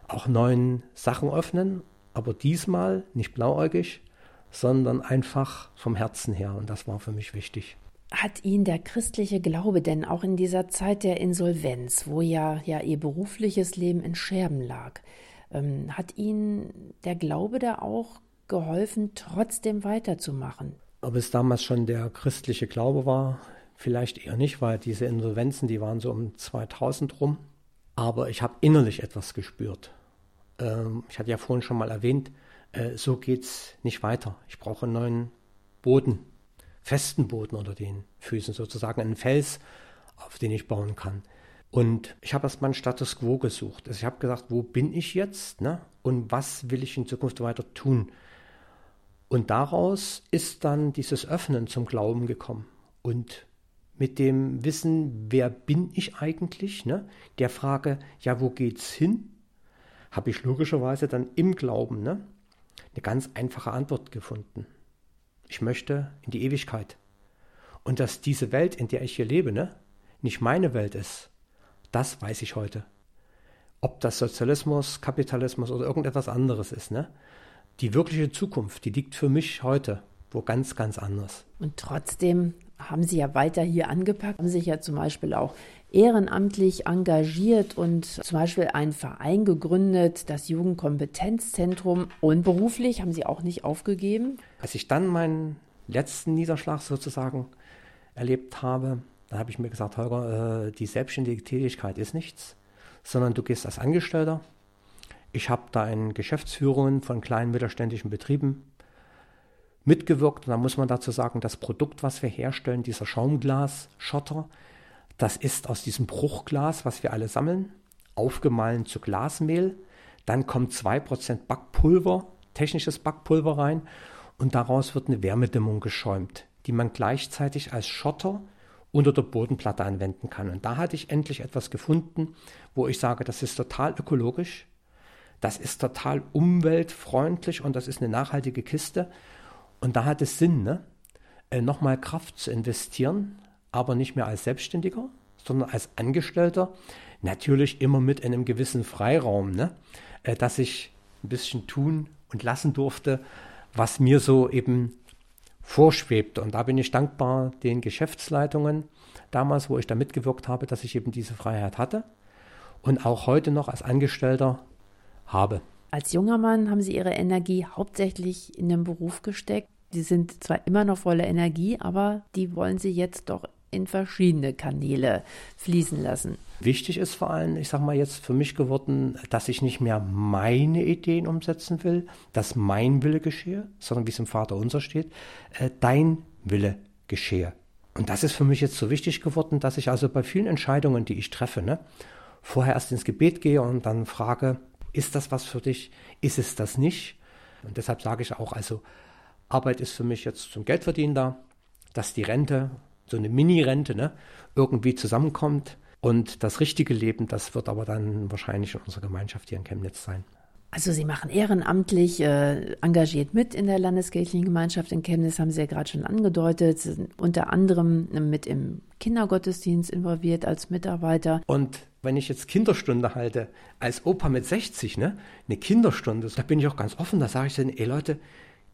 auch neuen Sachen öffnen, aber diesmal nicht blauäugig, sondern einfach vom Herzen her. Und das war für mich wichtig hat ihn der christliche Glaube denn auch in dieser Zeit der Insolvenz, wo ja, ja ihr berufliches Leben in Scherben lag, ähm, hat ihn der Glaube da auch geholfen, trotzdem weiterzumachen? Ob es damals schon der christliche Glaube war, vielleicht eher nicht, weil diese Insolvenzen, die waren so um 2000 rum. Aber ich habe innerlich etwas gespürt. Ähm, ich hatte ja vorhin schon mal erwähnt, äh, so es nicht weiter. Ich brauche einen neuen Boden festen Boden unter den Füßen, sozusagen einen Fels, auf den ich bauen kann. Und ich habe erstmal einen Status quo gesucht. Also ich habe gesagt, wo bin ich jetzt ne? und was will ich in Zukunft weiter tun? Und daraus ist dann dieses Öffnen zum Glauben gekommen. Und mit dem Wissen, wer bin ich eigentlich, ne? der Frage, ja, wo geht's hin, habe ich logischerweise dann im Glauben ne? eine ganz einfache Antwort gefunden. Ich möchte in die Ewigkeit. Und dass diese Welt, in der ich hier lebe, ne, nicht meine Welt ist, das weiß ich heute. Ob das Sozialismus, Kapitalismus oder irgendetwas anderes ist, ne? Die wirkliche Zukunft, die liegt für mich heute wo ganz, ganz anders. Und trotzdem haben Sie ja weiter hier angepackt, haben sich ja zum Beispiel auch ehrenamtlich engagiert und zum Beispiel einen Verein gegründet, das Jugendkompetenzzentrum. Und beruflich haben Sie auch nicht aufgegeben? Als ich dann meinen letzten Niederschlag sozusagen erlebt habe, da habe ich mir gesagt, Holger, äh, die selbstständige Tätigkeit ist nichts, sondern du gehst als Angestellter. Ich habe da in Geschäftsführungen von kleinen mittelständischen Betrieben mitgewirkt. Und da muss man dazu sagen, das Produkt, was wir herstellen, dieser Schaumglas-Schotter, das ist aus diesem Bruchglas, was wir alle sammeln, aufgemahlen zu Glasmehl. Dann kommt 2% Backpulver, technisches Backpulver rein und daraus wird eine Wärmedämmung geschäumt, die man gleichzeitig als Schotter unter der Bodenplatte anwenden kann. Und da hatte ich endlich etwas gefunden, wo ich sage, das ist total ökologisch, das ist total umweltfreundlich und das ist eine nachhaltige Kiste. Und da hat es Sinn, ne? Äh, nochmal Kraft zu investieren, aber nicht mehr als Selbstständiger, sondern als Angestellter. Natürlich immer mit einem gewissen Freiraum, ne? Äh, dass ich ein bisschen tun und lassen durfte, was mir so eben vorschwebt. Und da bin ich dankbar den Geschäftsleitungen damals, wo ich da mitgewirkt habe, dass ich eben diese Freiheit hatte und auch heute noch als Angestellter habe. Als junger Mann haben Sie Ihre Energie hauptsächlich in den Beruf gesteckt. Die sind zwar immer noch voller Energie, aber die wollen sie jetzt doch in verschiedene Kanäle fließen lassen. Wichtig ist vor allem, ich sage mal jetzt für mich geworden, dass ich nicht mehr meine Ideen umsetzen will, dass mein Wille geschehe, sondern wie es im Vater unser steht, äh, dein Wille geschehe. Und das ist für mich jetzt so wichtig geworden, dass ich also bei vielen Entscheidungen, die ich treffe, ne, vorher erst ins Gebet gehe und dann frage, ist das was für dich? Ist es das nicht? Und deshalb sage ich auch, also Arbeit ist für mich jetzt zum Geldverdienen da, dass die Rente, so eine Mini-Rente, ne, irgendwie zusammenkommt. Und das richtige Leben, das wird aber dann wahrscheinlich in unserer Gemeinschaft hier in Chemnitz sein. Also Sie machen ehrenamtlich äh, engagiert mit in der Landeskirchlichen Gemeinschaft in Chemnitz, haben Sie ja gerade schon angedeutet, sind unter anderem mit im Kindergottesdienst involviert als Mitarbeiter. Und wenn ich jetzt Kinderstunde halte, als Opa mit 60, ne, eine Kinderstunde, da bin ich auch ganz offen, da sage ich dann, ey Leute,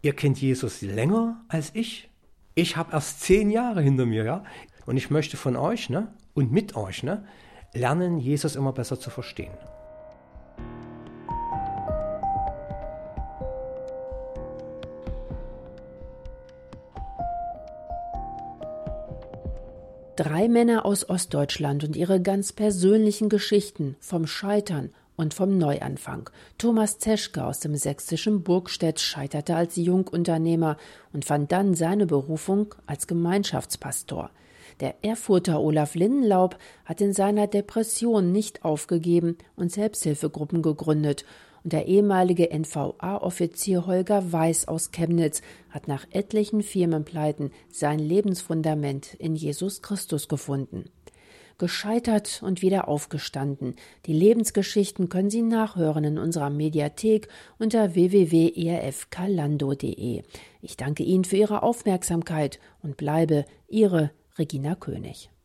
ihr kennt Jesus länger als ich. Ich habe erst zehn Jahre hinter mir, ja. Und ich möchte von euch, ne, und mit euch, ne, lernen, Jesus immer besser zu verstehen. Drei Männer aus Ostdeutschland und ihre ganz persönlichen Geschichten vom Scheitern und vom Neuanfang. Thomas Zeschke aus dem sächsischen Burgstedt scheiterte als Jungunternehmer und fand dann seine Berufung als Gemeinschaftspastor. Der Erfurter Olaf Lindenlaub hat in seiner Depression nicht aufgegeben und Selbsthilfegruppen gegründet und der ehemalige NVA-Offizier Holger Weiß aus Chemnitz hat nach etlichen Firmenpleiten sein Lebensfundament in Jesus Christus gefunden. Gescheitert und wieder aufgestanden. Die Lebensgeschichten können Sie nachhören in unserer Mediathek unter www.erfkalando.de. Ich danke Ihnen für Ihre Aufmerksamkeit und bleibe Ihre Regina König.